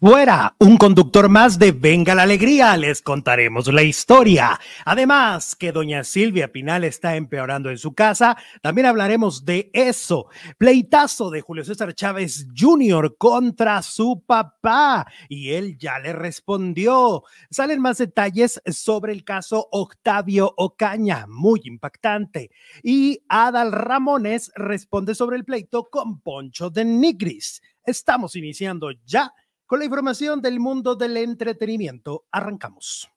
Fuera, un conductor más de Venga la Alegría, les contaremos la historia. Además, que doña Silvia Pinal está empeorando en su casa, también hablaremos de eso. Pleitazo de Julio César Chávez Jr. contra su papá, y él ya le respondió. Salen más detalles sobre el caso Octavio Ocaña, muy impactante. Y Adal Ramones responde sobre el pleito con Poncho de Nigris. Estamos iniciando ya con la información del mundo del entretenimiento, arrancamos.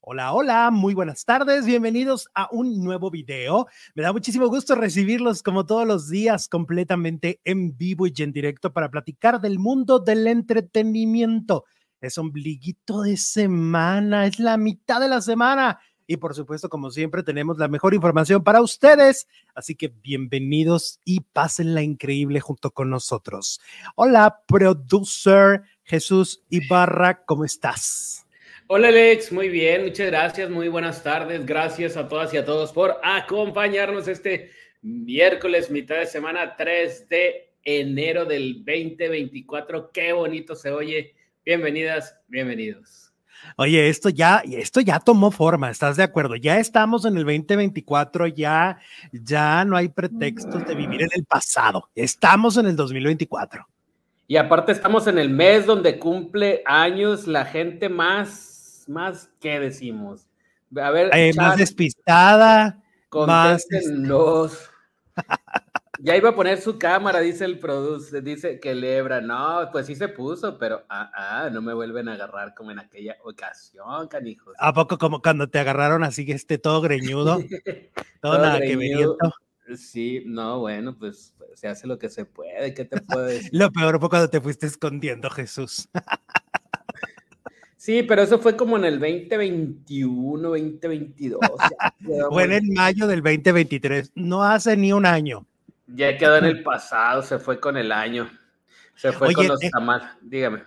Hola, hola, muy buenas tardes, bienvenidos a un nuevo video. Me da muchísimo gusto recibirlos como todos los días completamente en vivo y en directo para platicar del mundo del entretenimiento. Es ombliguito de semana, es la mitad de la semana y por supuesto, como siempre, tenemos la mejor información para ustedes. Así que bienvenidos y pásenla increíble junto con nosotros. Hola, producer Jesús Ibarra, ¿cómo estás? Hola Alex, muy bien, muchas gracias, muy buenas tardes, gracias a todas y a todos por acompañarnos este miércoles, mitad de semana 3 de enero del 2024. Qué bonito se oye. Bienvenidas, bienvenidos. Oye, esto ya, esto ya tomó forma, ¿estás de acuerdo? Ya estamos en el 2024, ya, ya no hay pretextos de vivir en el pasado. Estamos en el 2024. Y aparte estamos en el mes donde cumple años la gente más, más, ¿qué decimos? A ver, eh, más despistada, más... los Ya iba a poner su cámara, dice el produce, dice que lebra. No, pues sí se puso, pero ah, ah, no me vuelven a agarrar como en aquella ocasión, canijos. ¿A poco como cuando te agarraron así que esté todo greñudo? todo, nada que Sí, no, bueno, pues, pues, se hace lo que se puede, ¿qué te puedo decir? lo peor fue cuando te fuiste escondiendo, Jesús. Sí, pero eso fue como en el 2021, 2022. fue en mayo del 2023, no hace ni un año. Ya quedó en el pasado, se fue con el año. Se fue con los tamales. Dígame.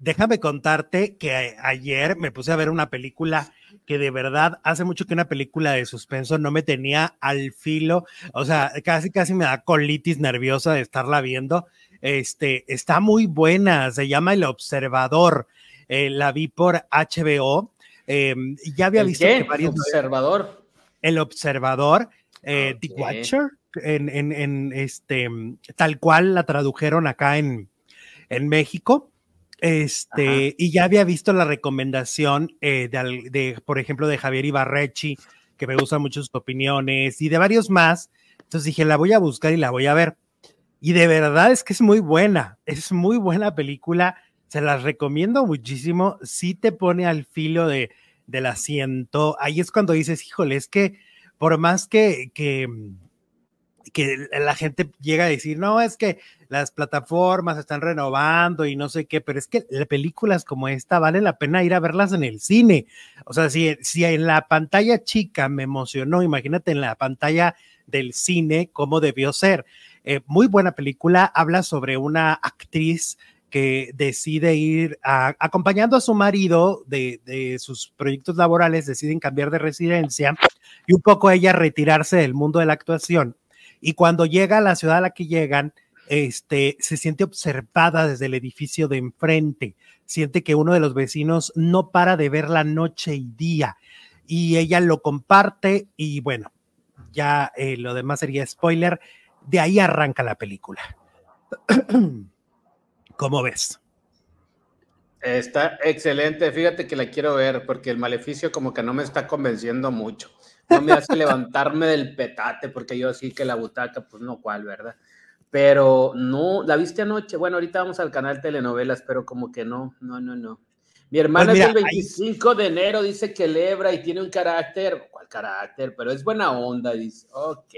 Déjame contarte que ayer me puse a ver una película que de verdad hace mucho que una película de suspenso no me tenía al filo, o sea, casi casi me da colitis nerviosa de estarla viendo. Este, está muy buena, se llama El Observador. Eh, la vi por HBO. Em, ya había visto que varios. Observador. El Observador, eh, The Watcher en, este, tal cual la tradujeron acá en, en México. Este, y ya había visto la recomendación eh, de, por ejemplo, de Javier Ibarrechi, que me gustan mucho sus opiniones, y de varios más. Entonces dije, la voy a buscar y la voy a ver. Y de verdad es que es muy buena, es muy buena película, se las recomiendo muchísimo, sí te pone al filo de, del asiento. Ahí es cuando dices, híjole, es que por más que, que que la gente llega a decir, no, es que las plataformas están renovando y no sé qué, pero es que películas como esta vale la pena ir a verlas en el cine. O sea, si, si en la pantalla chica me emocionó, imagínate en la pantalla del cine cómo debió ser. Eh, muy buena película, habla sobre una actriz que decide ir acompañando a su marido de, de, sus proyectos laborales, deciden cambiar de residencia y un poco ella retirarse del mundo de la actuación y cuando llega a la ciudad a la que llegan, este, se siente observada desde el edificio de enfrente, siente que uno de los vecinos no para de verla noche y día y ella lo comparte y bueno, ya eh, lo demás sería spoiler, de ahí arranca la película. ¿Cómo ves? Está excelente, fíjate que la quiero ver porque el maleficio como que no me está convenciendo mucho no me hace levantarme del petate, porque yo sí que la butaca, pues no cuál, ¿verdad? Pero no, ¿la viste anoche? Bueno, ahorita vamos al canal telenovelas, pero como que no, no, no, no. Mi hermana pues es el 25 de enero, dice que lebra y tiene un carácter, ¿cuál carácter? Pero es buena onda, dice. Ok.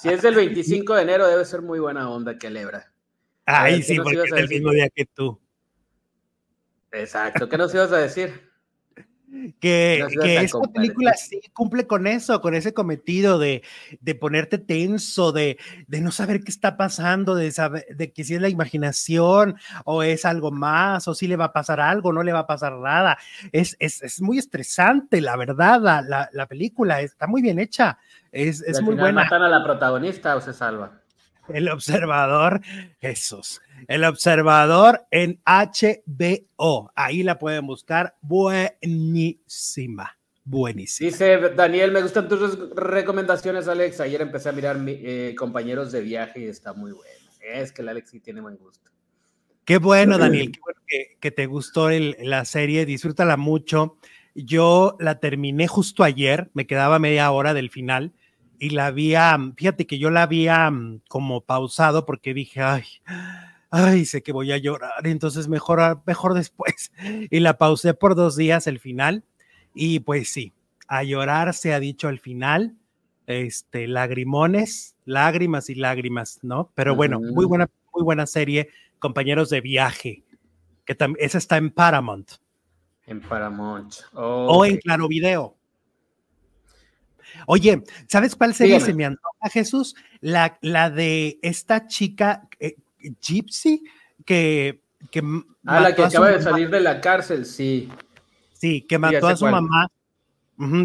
Si es el 25 de enero, debe ser muy buena onda que lebra. Ay, sí, porque es el mismo día que tú. Exacto. ¿Qué nos ibas a decir? Que, que esta película sí cumple con eso, con ese cometido de, de ponerte tenso, de, de, no saber qué está pasando, de, saber, de que si es la imaginación o es algo más, o si le va a pasar algo, no le va a pasar nada. Es, es, es muy estresante, la verdad, la, la, película está muy bien hecha, es, es muy buena. ¿Matan a la protagonista o se salva? El observador, Jesús. El Observador en HBO. Ahí la pueden buscar. Buenísima. Buenísima. Dice Daniel, me gustan tus recomendaciones, Alex. Ayer empecé a mirar eh, compañeros de viaje y está muy bueno. Es que el Alex sí tiene buen gusto. Qué bueno, Daniel. Qué bueno que, te gustó la serie. Disfrútala mucho. Yo la terminé justo ayer. Me quedaba media hora del final y la había, fíjate que yo la había mm, como pausado porque dije, ay, ay, sé que voy a llorar, entonces mejor, mejor después. Y la pausé por dos días el final y pues sí, a llorar se ha dicho al final, este, lagrimones, lágrimas y lágrimas, ¿no? Pero bueno, muy buena, muy buena serie, compañeros de viaje, que esa está en Paramount. En Paramount. O en Claro Video. Oye, ¿sabes cuál serie se me antoja, Jesús? La, la de esta chica, eh, Gypsy, que... que ah, la que acaba de salir de la cárcel, sí. Sí, que mató a su mamá,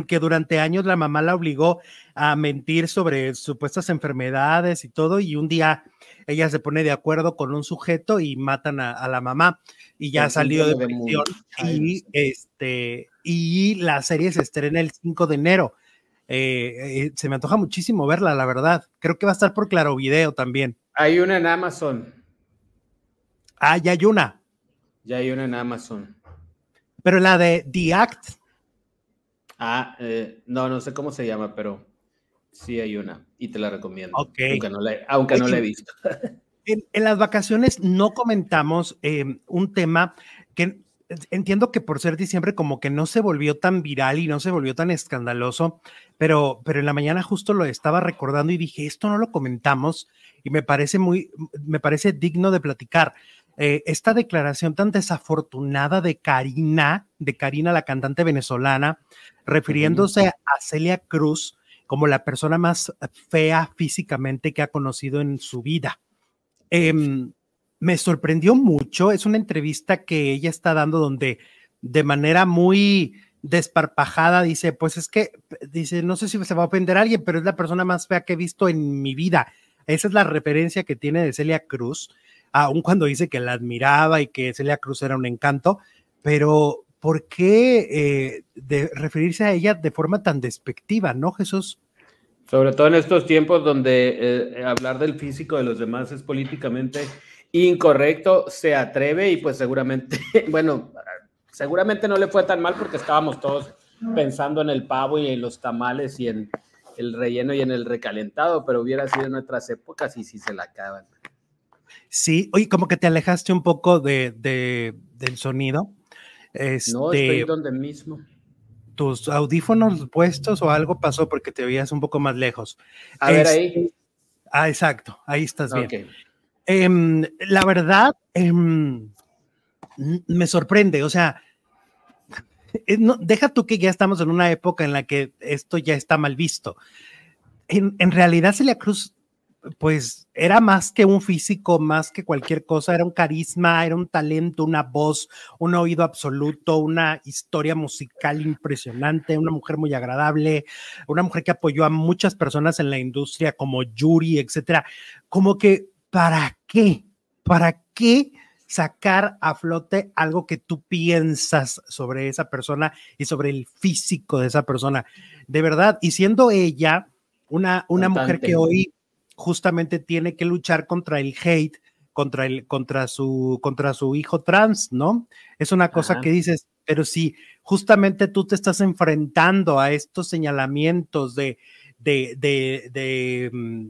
que durante años la mamá la obligó a mentir sobre supuestas enfermedades y todo, y un día ella se pone de acuerdo con un sujeto y matan a, la mamá y ya salió de prisión y este y la serie se estrena el 5 de enero. Eh, eh, se me antoja muchísimo verla, la verdad. Creo que va a estar por Claro Video también. Hay una en Amazon. Ah, ya hay una. Ya hay una en Amazon. Pero la de The Act. Ah, eh, no, no sé cómo se llama, pero sí hay una y te la recomiendo. Aunque no la, he visto. En, las vacaciones no comentamos eh, un tema que entiendo que por ser diciembre como que no se volvió tan viral y no se volvió tan escandaloso, pero, pero en la mañana justo lo estaba recordando y dije, esto no lo comentamos y me parece muy, me parece digno de platicar. Eh, esta declaración tan desafortunada de Karina, de Karina, la cantante venezolana, refiriéndose a Celia Cruz como la persona más fea físicamente que ha conocido en su vida. Em, me sorprendió mucho, es una entrevista que ella está dando donde de manera muy desparpajada dice, pues es que, dice, no sé si se va a ofender a alguien, pero es la persona más fea que he visto en mi vida. Esa es la referencia que tiene de Celia Cruz aun cuando dice que la admiraba y que Celia Cruz era un encanto, pero ¿por qué eh, de referirse a ella de forma tan despectiva, no, Jesús? Sobre todo en estos tiempos donde eh, hablar del físico de los demás es políticamente incorrecto, se atreve y pues seguramente, bueno, seguramente no le fue tan mal porque estábamos todos pensando en el pavo y en los tamales y en el relleno y en el recalentado, pero hubiera sido en otras épocas y si se la acaban. Sí, oye, como que te alejaste un poco de, del sonido. Este, no, estoy donde mismo. Tus audífonos puestos o algo pasó porque te oías un poco más lejos. A ver ahí. Este, ah, exacto, ahí estás bien. Em, la verdad, em, me sorprende, o sea, eh, deja tú que ya estamos en una época en la que esto ya está mal visto. En, en realidad, Celia Cruz pues era más que un físico, más que cualquier cosa, era un carisma, era un talento, una voz, un oído absoluto, una historia musical impresionante, una mujer muy agradable, una mujer que apoyó a muchas personas en la industria como Yuri, etcétera. Como que, ¿para qué? ¿Para qué? Sacar a flote algo que tú piensas sobre esa persona y sobre el físico de esa persona. De verdad, y siendo ella una, una mujer que hoy justamente tiene que luchar contra el hate, contra, el, contra, su, contra su hijo trans, ¿no? Es una cosa que dices, pero si justamente tú te estás enfrentando a estos señalamientos de, de, de, mm,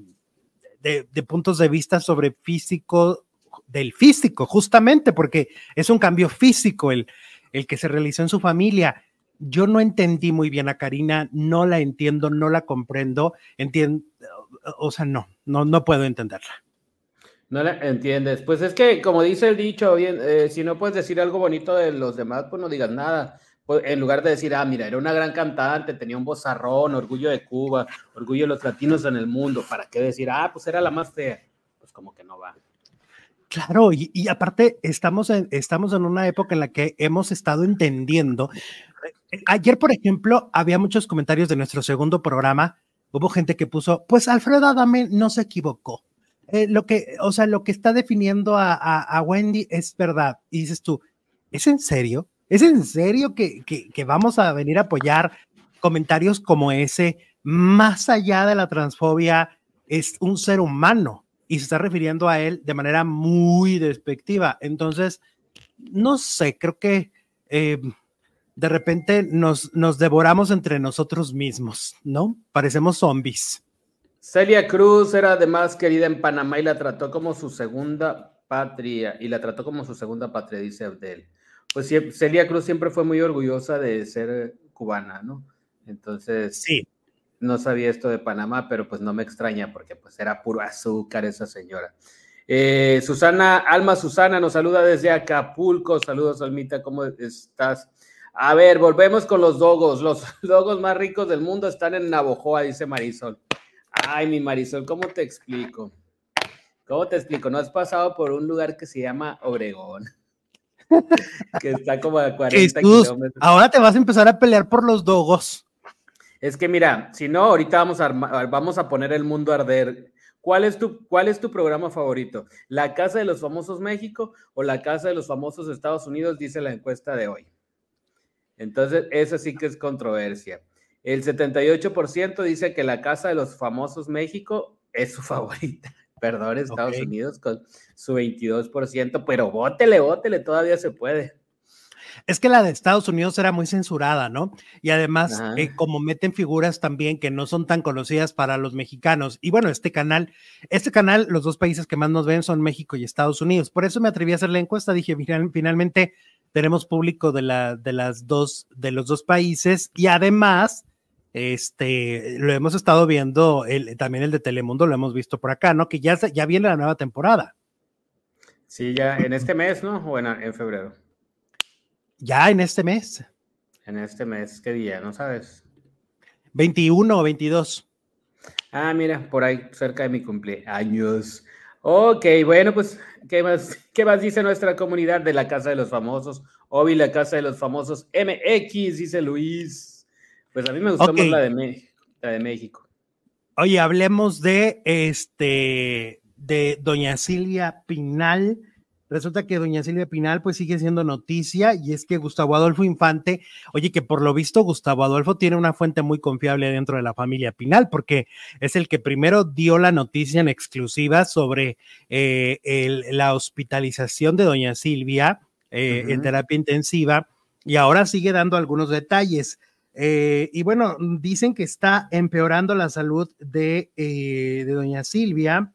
de, de puntos de vista sobre físico, del físico, justamente porque es un cambio físico el, el que se realizó en su familia. Yo no entendí muy bien a Karina, no la entiendo, no la comprendo, entiendo, o sea, no, no, no puedo entenderla. No la entiendes. Pues es que, como dice el dicho, bien, eh, si no puedes decir algo bonito de los demás, pues no digas nada. Pues, en lugar de decir, ah, mira, era una gran cantante, tenía un vozarrón, orgullo de Cuba, orgullo de los latinos en el mundo, ¿para qué decir, ah, pues era la más fea? Pues como que no va. Claro, y, aparte estamos en, estamos en una época en la que hemos estado entendiendo. Eh, ayer, por ejemplo, había muchos comentarios de nuestro segundo programa hubo gente que puso, pues Alfredo Adame no se equivocó. eh, lo que, o sea, lo que está definiendo a, Wendy es verdad. Y dices tú, ¿es en serio? ¿Es en serio que, que, vamos a venir a apoyar comentarios como ese? Más allá de la transfobia, es un ser humano y se está refiriendo a él de manera muy despectiva. Entonces, no sé, creo que eh, de repente nos, nos devoramos entre nosotros mismos, ¿no? Parecemos zombies. Celia Cruz era además querida en Panamá y la trató como su segunda patria, y la trató como su segunda patria, dice Abdel. Pues Celia Cruz siempre fue muy orgullosa de ser cubana, ¿no? Entonces, sí. No sabía esto de Panamá, pero pues no me extraña porque pues era puro azúcar esa señora. Eh, Susana, Alma Susana nos saluda desde Acapulco. Saludos, Almita, ¿cómo estás? A ver, volvemos con los dogos. Los dogos más ricos del mundo están en Navojoa, dice Marisol. Ay, mi Marisol, ¿cómo te explico? ¿Cómo te explico? No has pasado por un lugar que se llama Obregón, que está como a 40 kilómetros. Ahora te vas a empezar a pelear por los dogos. Es que mira, si no, ahorita vamos a, vamos a poner el mundo a arder. ¿Cuál es, tu, ¿Cuál es tu programa favorito? ¿La Casa de los Famosos México o la Casa de los Famosos Estados Unidos? Dice la encuesta de hoy. Entonces, eso sí que es controversia. El 78% dice que la Casa de los Famosos México es su favorita. Perdón, Estados Unidos con su 22%, pero bótele, bótele, todavía se puede. Es que la de Estados Unidos era muy censurada, ¿no? Y además, eh, como meten figuras también que no son tan conocidas para los mexicanos. Y bueno, este canal, este canal, los dos países que más nos ven son México y Estados Unidos. Por eso me atreví a hacer la encuesta. Dije, finalmente tenemos público de, la, de, las dos, de los dos países y además, este, lo hemos estado viendo, el, también el de Telemundo lo hemos visto por acá, ¿no? Que ya, ya viene la nueva temporada. Sí, ya en este mes, ¿no? O en, febrero. Ya en este mes. En este mes, ¿qué día? ¿No sabes? 21 o 22. Ah, mira, por ahí, cerca de mi cumpleaños. Ok, bueno, pues, ¿qué más, ¿qué más dice nuestra comunidad de la Casa de los Famosos? Obi, la Casa de los Famosos MX, dice Luis. Pues a mí me gustó más la de, la de México. Oye, hablemos de este de Doña Silvia Pinal Resulta que doña Silvia Pinal pues sigue siendo noticia y es que Gustavo Adolfo Infante, oye que por lo visto Gustavo Adolfo tiene una fuente muy confiable dentro de la familia Pinal porque es el que primero dio la noticia en exclusiva sobre eh, la hospitalización de doña Silvia eh, en terapia intensiva y ahora sigue dando algunos detalles. Eh, y bueno, dicen que está empeorando la salud de, de doña Silvia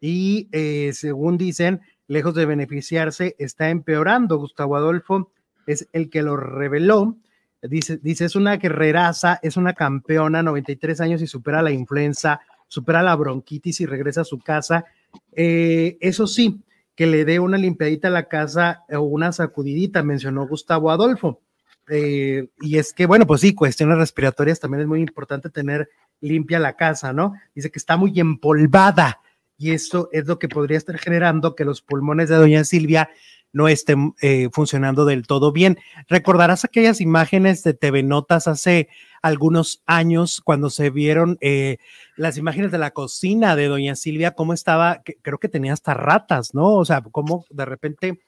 y según dicen, lejos de beneficiarse, está empeorando. Gustavo Adolfo es el que lo reveló. Dice, dice, es una guerreraza, es una campeona, 93 años y supera la influenza, supera la bronquitis y regresa a su casa. Eh, eso sí, que le dé una limpiadita a la casa o una sacudidita, mencionó Gustavo Adolfo. Eh, y es que, bueno, pues sí, cuestiones respiratorias también es muy importante tener limpia la casa, ¿no? Dice que está muy empolvada y esto es lo que podría estar generando que los pulmones de doña Silvia no estén eh, funcionando del todo bien. Recordarás aquellas imágenes de TV Notas hace algunos años cuando se vieron eh, las imágenes de la cocina de doña Silvia, cómo estaba, creo que tenía hasta ratas, ¿no? O sea, cómo de repente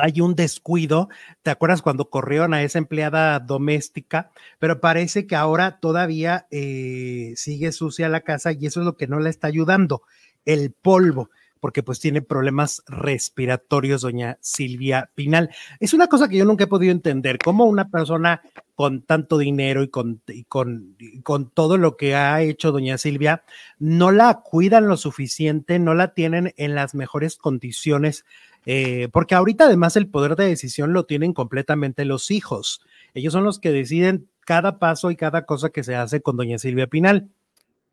hay un descuido. ¿Te acuerdas cuando corrieron a esa empleada doméstica? Pero parece que ahora todavía eh, sigue sucia la casa y eso es lo que no le está ayudando, el polvo porque pues tiene problemas respiratorios, doña Silvia Pinal. Es una cosa que yo nunca he podido entender, cómo una persona con tanto dinero y con, con, con todo lo que ha hecho doña Silvia, no la cuidan lo suficiente, no la tienen en las mejores condiciones eh, porque ahorita además el poder de decisión lo tienen completamente los hijos. Ellos son los que deciden cada paso y cada cosa que se hace con doña Silvia Pinal.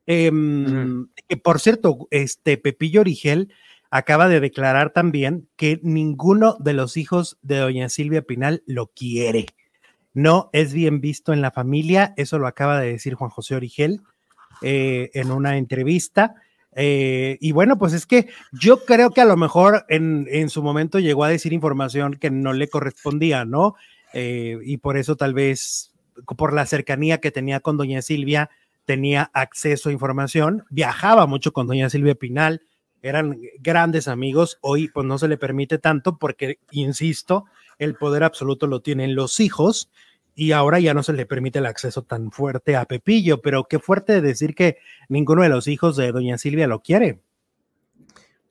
Em, por cierto, este Pepillo Origel acaba de declarar también que ninguno de los hijos de doña Silvia Pinal lo quiere. No es bien visto en la familia, eso lo acaba de decir Juan José Origel eh, en una entrevista. Eh, y bueno, pues es que yo creo que a lo mejor en, en, su momento llegó a decir información que no le correspondía, ¿no? Eh, y por eso tal vez, por la cercanía que tenía con doña Silvia, tenía acceso a información, viajaba mucho con doña Silvia Pinal, eran grandes amigos, hoy pues no se le permite tanto porque, insisto, el poder absoluto lo tienen los hijos y ahora ya no se le permite el acceso tan fuerte a Pepillo, pero qué fuerte decir que ninguno de los hijos de doña Silvia lo quiere.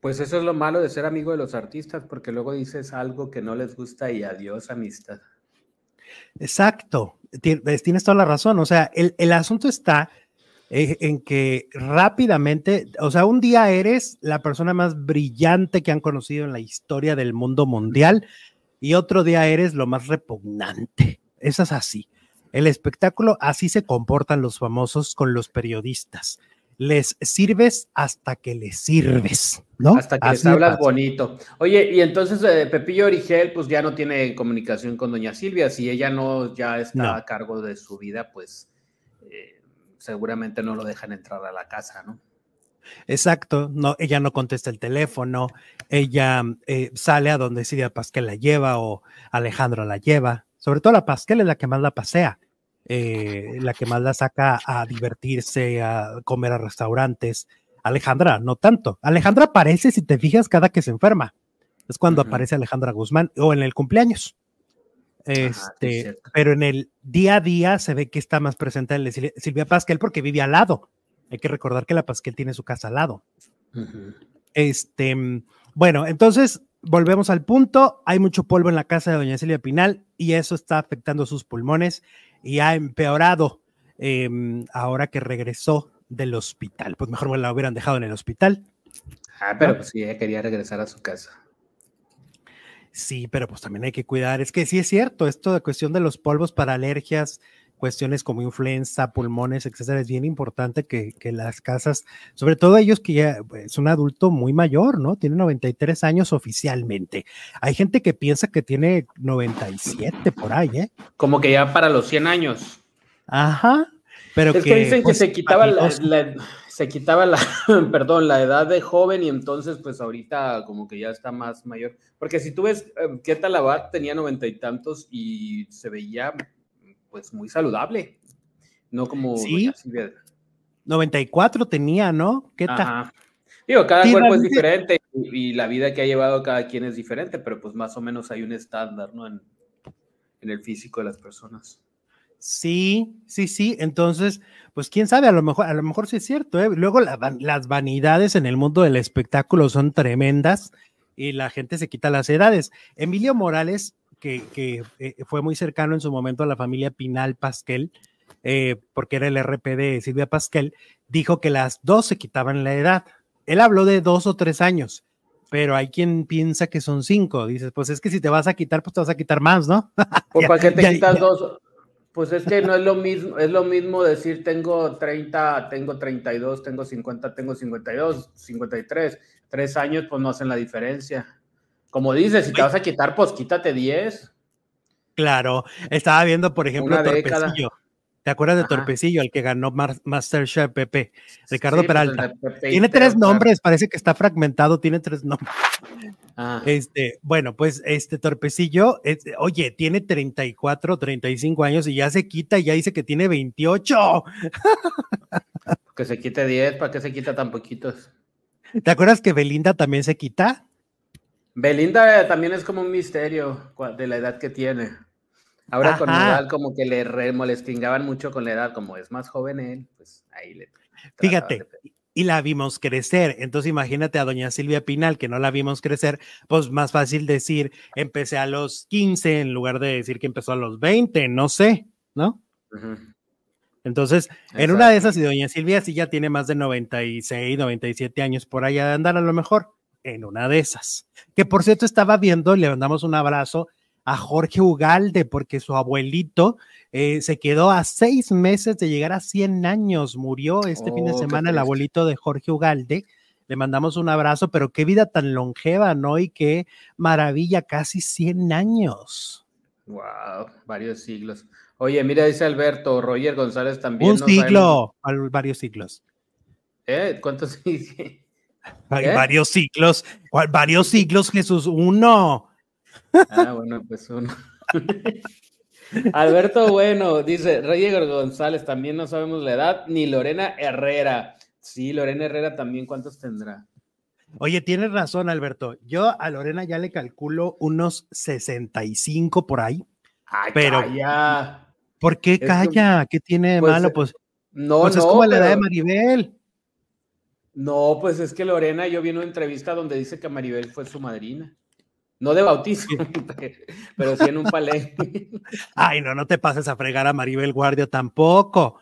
Pues eso es lo malo de ser amigo de los artistas, porque luego dices algo que no les gusta y adiós amistad. Exacto, tienes toda la razón, o sea, el, el asunto está eh, en que rápidamente, o sea, un día eres la persona más brillante que han conocido en la historia del mundo mundial y otro día eres lo más repugnante. Eso es así. El espectáculo, así se comportan los famosos con los periodistas. Les sirves hasta que les sirves, ¿no? Hasta que les hablas bonito. Oye, y entonces eh, Pepillo Origel, pues ya no tiene comunicación con doña Silvia. Si ella no ya está a cargo de su vida, pues eh, seguramente no lo dejan entrar a la casa, ¿no? Exacto, no, ella no contesta el teléfono, ella eh, sale a donde Silvia Pasquel la lleva o Alejandro la lleva, sobre todo la Pasquel es la que más la pasea, eh, la que más la saca a divertirse, a comer a restaurantes. Alejandra, no tanto. Alejandra aparece, si te fijas, cada que se enferma. Es cuando aparece Alejandra Guzmán o en el cumpleaños. Este, pero en el día a día se ve que está más presente el de Silvia Pasquel porque vive al lado. Hay que recordar que la Pasquel tiene su casa al lado. Este, bueno, entonces volvemos al punto. Hay mucho polvo en la casa de doña Silvia Pinal y eso está afectando sus pulmones y ha empeorado em, ahora que regresó del hospital. Pues mejor me la hubieran dejado en el hospital. Ah, pero pues sí, ella quería regresar a su casa. Sí, pero pues también hay que cuidar. Es que sí es cierto, esto de cuestión de los polvos para alergias, cuestiones como influenza, pulmones, etcétera, es bien importante que, las casas, sobre todo ellos que ya pues, es un adulto muy mayor, ¿no? Tiene 93 años oficialmente. Hay gente que piensa que tiene 97 por ahí, ¿eh? Como que ya para los 100 años. Ajá. Pero es que, dicen que pues, se quitaba la, se quitaba la, perdón, la edad de joven y entonces pues ahorita como que ya está más mayor. Porque si tú ves, eh, ¿qué tal Abad tenía noventa y tantos y se veía pues muy saludable, no como... Sí, 94 tenía, ¿no? ¿Qué tal? Digo, cada cuerpo es diferente y, la vida que ha llevado cada quien es diferente, pero pues más o menos hay un estándar, ¿no? En, en el físico de las personas. Sí, sí, sí. Entonces, pues quién sabe, a lo mejor, a lo mejor sí es cierto. ¿eh? Luego las vanidades en el mundo del espectáculo son tremendas y la gente se quita las edades. Emilio Morales, que, eh, fue muy cercano en su momento a la familia Pinal Pasquel, eh, porque era el RP de Silvia Pasquel, dijo que las dos se quitaban la edad. Él habló de dos o tres años, pero hay quien piensa que son cinco. Dices, pues es que si te vas a quitar, pues te vas a quitar más, ¿no? ¿Por para qué te quitas dos? Pues es que no es lo mismo, es lo mismo decir tengo 30, tengo 32, tengo 50, tengo 52, 53. Tres años pues no hacen la diferencia. Como dices, si te vas a quitar, pues quítate 10. Claro, estaba viendo, por ejemplo, Torpecillo. ¿Te acuerdas de Torpecillo, el que ganó Masterchef Pepe? Ricardo pues, Peralta. tiene tres nombres, parece que está fragmentado, tiene tres nombres. Ah. Este, bueno, pues este Torpecillo, oye, tiene 34, 35 años y ya se quita y ya dice que tiene 28. Que se quite 10, ¿para qué se quita tan poquitos? ¿Te acuerdas que Belinda también se quita? Belinda también es como un misterio de la edad que tiene. Ahora con la edad como que le remolestingaban mucho con la edad, como es más joven él, pues ahí le... Fíjate, y la vimos crecer. Entonces imagínate a doña Silvia Pinal, que no la vimos crecer, pues más fácil decir, empecé a los 15 en lugar de decir que empezó a los 20, no sé, ¿no? Entonces, en una de esas, y doña Silvia sí ya tiene más de 96, 97 años por allá de andar a lo mejor, en una de esas. Que por cierto estaba viendo, le mandamos un abrazo a Jorge Ugalde, porque su abuelito eh, se quedó a seis meses de llegar a 100 años. Murió este fin de oh, semana el abuelito de Jorge Ugalde. Le mandamos un abrazo, pero qué vida tan longeva, ¿no? Y qué maravilla, casi 100 años. Wow, varios siglos. Oye, mira, dice Alberto, Roger González también. Un siglo, varios siglos. ¿Eh? ¿Cuántos Hay ¿Eh? varios siglos, varios siglos, Jesús, uno. Ah, bueno, pues uno. Alberto Bueno dice, Reyes González, también no sabemos la edad, ni Lorena Herrera. Sí, Lorena Herrera también, ¿cuántos tendrá? Oye, tienes razón, Alberto. Yo a Lorena ya le calculo unos 65 por ahí. Ay, pero calla. ¿Por qué calla? ¿Qué tiene de pues, malo? Pues, no, pues no, es como la edad de Maribel. No, pues es que Lorena, yo vi una entrevista donde dice que Maribel fue su madrina. No de bautizo, pero sí en un palenque. Ay, no, no te pases a fregar a Maribel Guardia tampoco.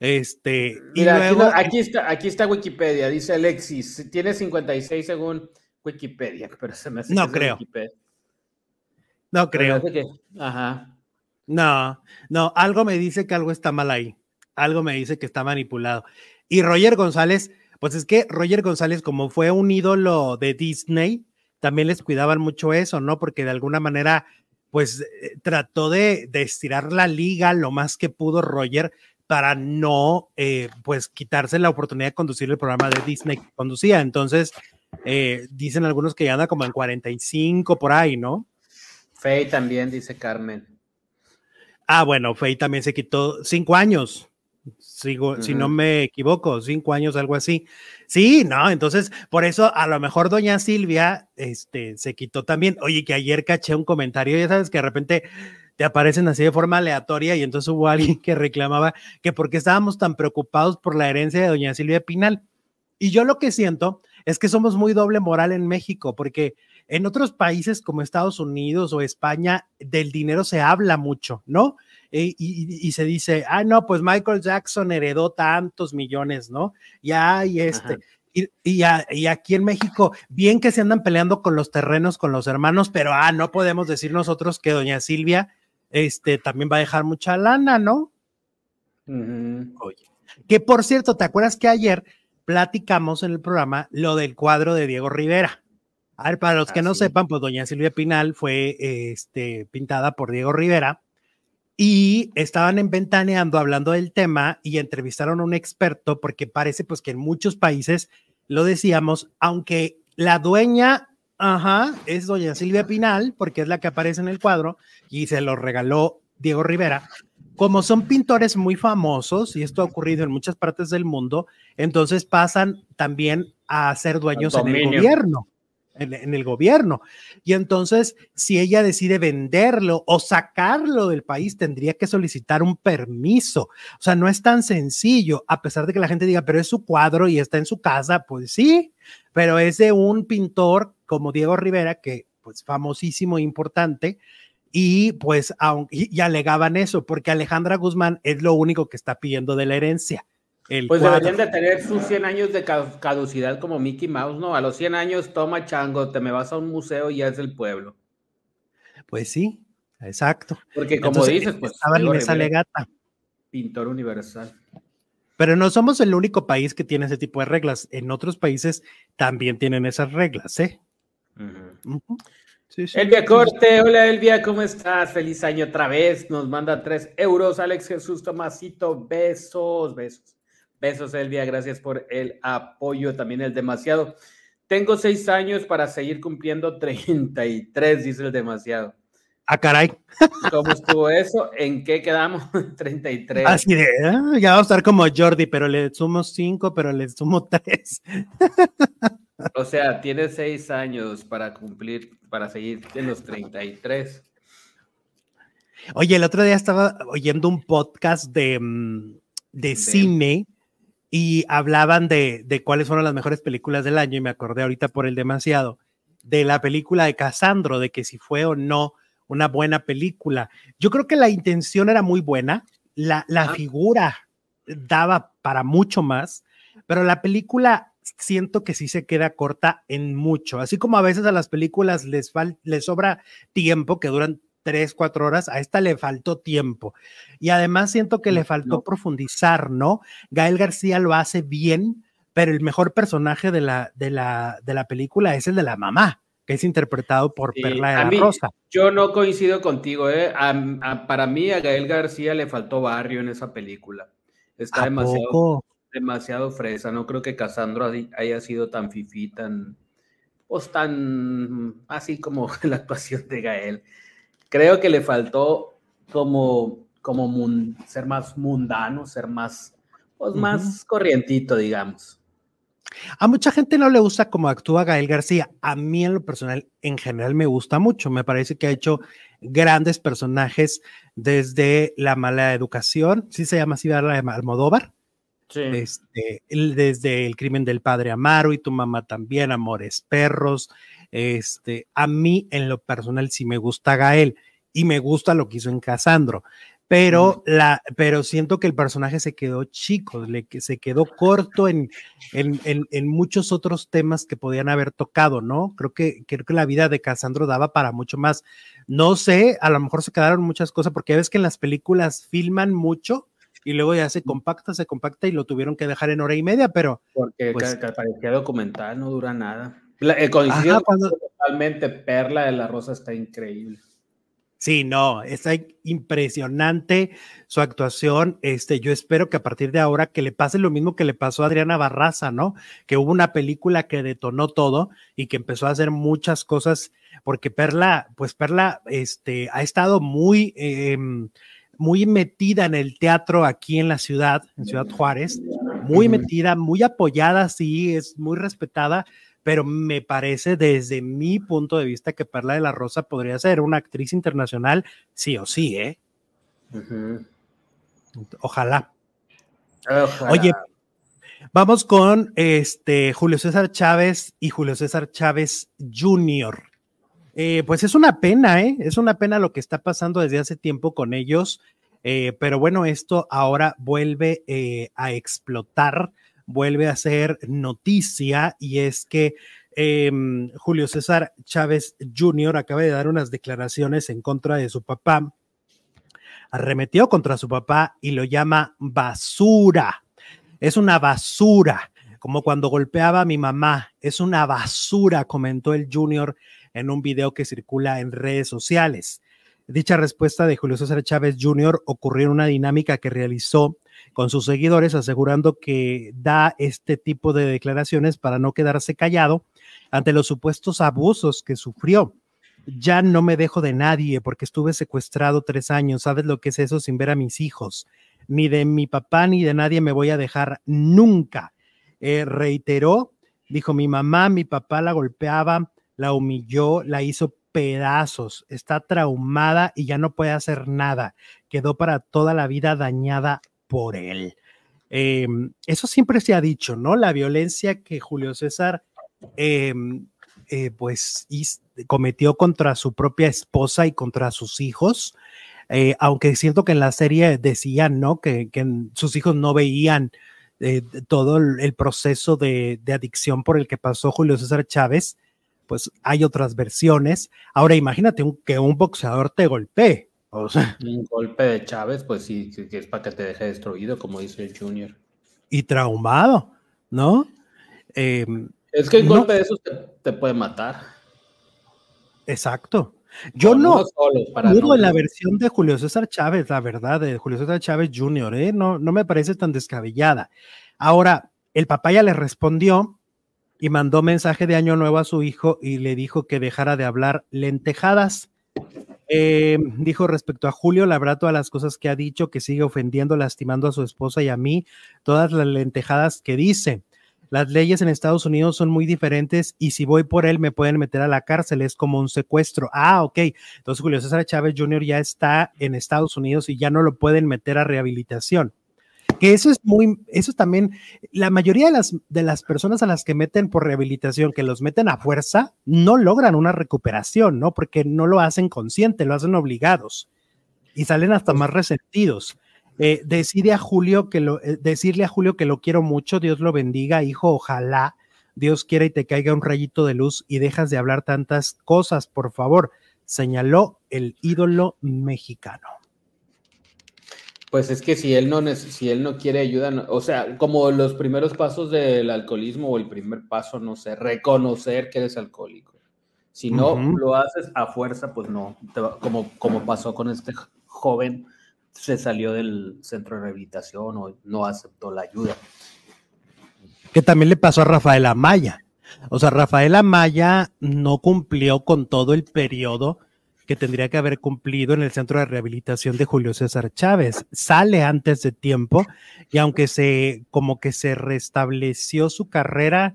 Este, y Mira, aquí, luego, no- aquí está, aquí está Wikipedia, dice Alexis, tiene 56 según Wikipedia, pero se me hace No que creo. Wikipedia. no creo. que- ajá. No, no, algo me dice que algo está mal ahí. Algo me dice que está manipulado. Y Roger González, pues es que Roger González, como fue un ídolo de Disney, también les cuidaban mucho eso, ¿no? Porque de alguna manera, pues eh, trató de, de estirar la liga lo más que pudo Roger para no, eh, pues, quitarse la oportunidad de conducir el programa de Disney que conducía. Entonces, eh, dicen algunos que ya anda como en 45 por ahí, ¿no? Faye también, dice Carmen. Ah, bueno, Faye también se quitó cinco años. Sigo, si no me equivoco, cinco años, algo así. Sí, no, entonces, por eso a lo mejor doña Silvia este, se quitó también. Oye, que ayer caché un comentario, ya sabes que de repente te aparecen así de forma aleatoria y entonces hubo alguien que reclamaba que por qué estábamos tan preocupados por la herencia de doña Silvia Pinal. Y yo lo que siento es que somos muy doble moral en México, porque en otros países como Estados Unidos o España, del dinero se habla mucho, ¿no? Y, y- y se dice, ah, no, pues Michael Jackson heredó tantos millones, ¿no? Ya, y este. Ajá. Y, y a- y aquí en México, bien que se andan peleando con los terrenos, con los hermanos, pero ah, no podemos decir nosotros que doña Silvia este, también va a dejar mucha lana, ¿no? Ujú. Que por cierto, ¿te acuerdas que ayer platicamos en el programa lo del cuadro de Diego Rivera? A ver, para los que no sí. sepan, pues doña Silvia Pinal fue este, pintada por Diego Rivera y estaban en Ventaneando hablando del tema y entrevistaron a un experto porque parece pues que en muchos países lo decíamos, aunque la dueña, ajá, es doña Silvia Pinal porque es la que aparece en el cuadro y se lo regaló Diego Rivera. Como son pintores muy famosos, y esto ha ocurrido en muchas partes del mundo, entonces pasan también a ser dueños en el gobierno, en, el gobierno. Y entonces, si ella decide venderlo o sacarlo del país, tendría que solicitar un permiso. O sea, no es tan sencillo, a pesar de que la gente diga, pero es su cuadro y está en su casa, pues sí, pero es de un pintor como Diego Rivera, que pues famosísimo e importante, y pues y, y alegaban eso, porque Alejandra Guzmán es lo único que está pidiendo de la herencia. El Pues cuadro. deberían de tener sus 100 años de ca- caducidad como Mickey Mouse, ¿no? A los 100 años, toma chango, te me vas a un museo y ya es el pueblo. Pues sí, exacto. Porque como Entonces, dices, pues estaban Diego en esa Rivera, legata. pintor universal. Pero no somos el único país que tiene ese tipo de reglas. En otros países también tienen esas reglas, ¿eh? Sí, sí. Elvia Corte, hola Elvia, ¿cómo estás? Feliz año otra vez. Nos manda tres euros. Alex Jesús Tomasito, besos, besos. Besos, Elvia, gracias por el apoyo, también el demasiado. Tengo seis años para seguir cumpliendo 33, dice el demasiado. Ah, caray. ¿Cómo estuvo eso? ¿En qué quedamos? 33. Así de, ah, ya vamos a estar como Jordi, pero le sumo cinco, pero le sumo tres. O sea, tiene seis años para cumplir, para seguir en los 33. Oye, el otro día estaba oyendo un podcast de, mm, de De- cine y hablaban de, de cuáles fueron las mejores películas del año y me acordé ahorita por el demasiado de la película de Casandro, de que si fue o no una buena película. Yo creo que la intención era muy buena, la, la Ah. figura daba para mucho más, pero la película siento que sí se queda corta en mucho, así como a veces a las películas les, fal- les sobra tiempo que duran tres, cuatro horas, a esta le faltó tiempo. Y además siento que le faltó No. profundizar, ¿no? Gael García lo hace bien, pero el mejor personaje de la, de la, de la película es el de la mamá, que es interpretado por Sí, Perla de la mí- Rosa. Yo no coincido contigo, ¿eh? A- a- para mí a Gael García le faltó barrio en esa película. Está ¿A demasiado, poco? demasiado fresa. No creo que Casandro haya sido tan fifí, tan, pues tan así como la actuación de Gael. Creo que le faltó como, como mun- ser más mundano, ser más, pues más corrientito, digamos. A mucha gente no le gusta cómo actúa Gael García. A mí en lo personal, en general, me gusta mucho. Me parece que ha hecho grandes personajes desde La mala educación, sí se llama así, la de Almodóvar. Sí. Este, desde El crimen del padre Amaro y tu mamá también, Amores Perros. Este, a mí en lo personal sí me gusta Gael y me gusta lo que hizo en Casandro pero, la, pero siento que el personaje se quedó chico, le, se quedó corto en, en, en, muchos otros temas que podían haber tocado, ¿no? Creo que, creo que la vida de Casandro daba para mucho más. No sé, a lo mejor se quedaron muchas cosas, porque ves que en las películas filman mucho y luego ya se compacta, se compacta y lo tuvieron que dejar en hora y media, pero... Porque pues, parecía documental, no dura nada. La, eh, totalmente, Perla de la Rosa está increíble. Sí, no, está impresionante su actuación. Este, yo espero que a partir de ahora que le pase lo mismo que le pasó a Adriana Barraza, ¿no? Que hubo una película que detonó todo y que empezó a hacer muchas cosas, porque Perla, pues Perla, este, ha estado muy, em, muy metida en el teatro aquí en la ciudad, en Ciudad Juárez, muy metida, muy apoyada, sí, es muy respetada pero me parece desde mi punto de vista que Perla de la Rosa podría ser una actriz internacional, sí o sí, ¿eh? Ojalá. Oye, vamos con este Julio César Chávez y Julio César Chávez Jr. Eh, pues es una pena, ¿eh? Es una pena lo que está pasando desde hace tiempo con ellos, eh, pero bueno, esto ahora vuelve eh, a explotar vuelve a ser noticia y es que em, Julio César Chávez Jr. acaba de dar unas declaraciones en contra de su papá, arremetió contra su papá y lo llama basura. Es una basura, como cuando golpeaba a mi mamá. Es una basura, comentó el Junior en un video que circula en redes sociales. Dicha respuesta de Julio César Chávez Jr. ocurrió en una dinámica que realizó con sus seguidores, asegurando que da este tipo de declaraciones para no quedarse callado ante los supuestos abusos que sufrió. Ya no me dejo de nadie porque estuve secuestrado tres años. ¿Sabes lo que es eso sin ver a mis hijos? Ni de mi papá ni de nadie me voy a dejar nunca. Eh, reiteró, dijo, mi mamá, mi papá la golpeaba, la humilló, la hizo pedazos, está traumada y ya no puede hacer nada. Quedó para toda la vida dañada por él. Em, eso siempre se ha dicho, ¿no? La violencia que Julio César, em, eh, pues, cometió contra su propia esposa y contra sus hijos, eh, aunque siento que en la serie decían, ¿no? Que, sus hijos no veían eh, todo el, proceso de, de, adicción por el que pasó Julio César Chávez, pues hay otras versiones. Ahora imagínate que un boxeador te golpee. O sea, un golpe de Chávez, pues sí, que es para que te deje destruido, como dice el Junior. Y traumado, ¿no? Em, es que un golpe de esos te, puede matar. Exacto. Yo no, no en la versión de Julio César Chávez, la verdad, de Julio César Chávez Jr., ¿eh? no, no me parece tan descabellada. Ahora, el papá ya le respondió y mandó mensaje de año nuevo a su hijo y le dijo que dejara de hablar lentejadas. Eh, dijo respecto a Julio, la verdad, todas las cosas que ha dicho, que sigue ofendiendo, lastimando a su esposa y a mí, todas las lentejadas que dice. Las leyes en Estados Unidos son muy diferentes y si voy por él me pueden meter a la cárcel, es como un secuestro. Ah, ok. Entonces Julio César Chávez Jr. ya está en Estados Unidos y ya no lo pueden meter a rehabilitación que eso es muy, eso también, la mayoría de las, de las personas a las que meten por rehabilitación, que los meten a fuerza, no logran una recuperación, ¿no? Porque no lo hacen consciente, lo hacen obligados y salen hasta más resentidos. Eh, decide a Julio que lo, eh, decirle a Julio que lo quiero mucho, Dios lo bendiga, hijo, ojalá Dios quiera y te caiga un rayito de luz y dejas de hablar tantas cosas, por favor, señaló el ídolo mexicano. Pues es que si él no, si él no quiere ayuda, o sea, como los primeros pasos del alcoholismo o el primer paso, no sé, reconocer que eres alcohólico. Si no lo haces a fuerza, pues no, como, como pasó con este joven, se salió del centro de rehabilitación o no aceptó la ayuda. Que también le pasó a Rafael Amaya. O sea, Rafael Amaya no cumplió con todo el periodo que tendría que haber cumplido en el centro de rehabilitación de Julio César Chávez. Sale antes de tiempo y aunque se como que se restableció su carrera,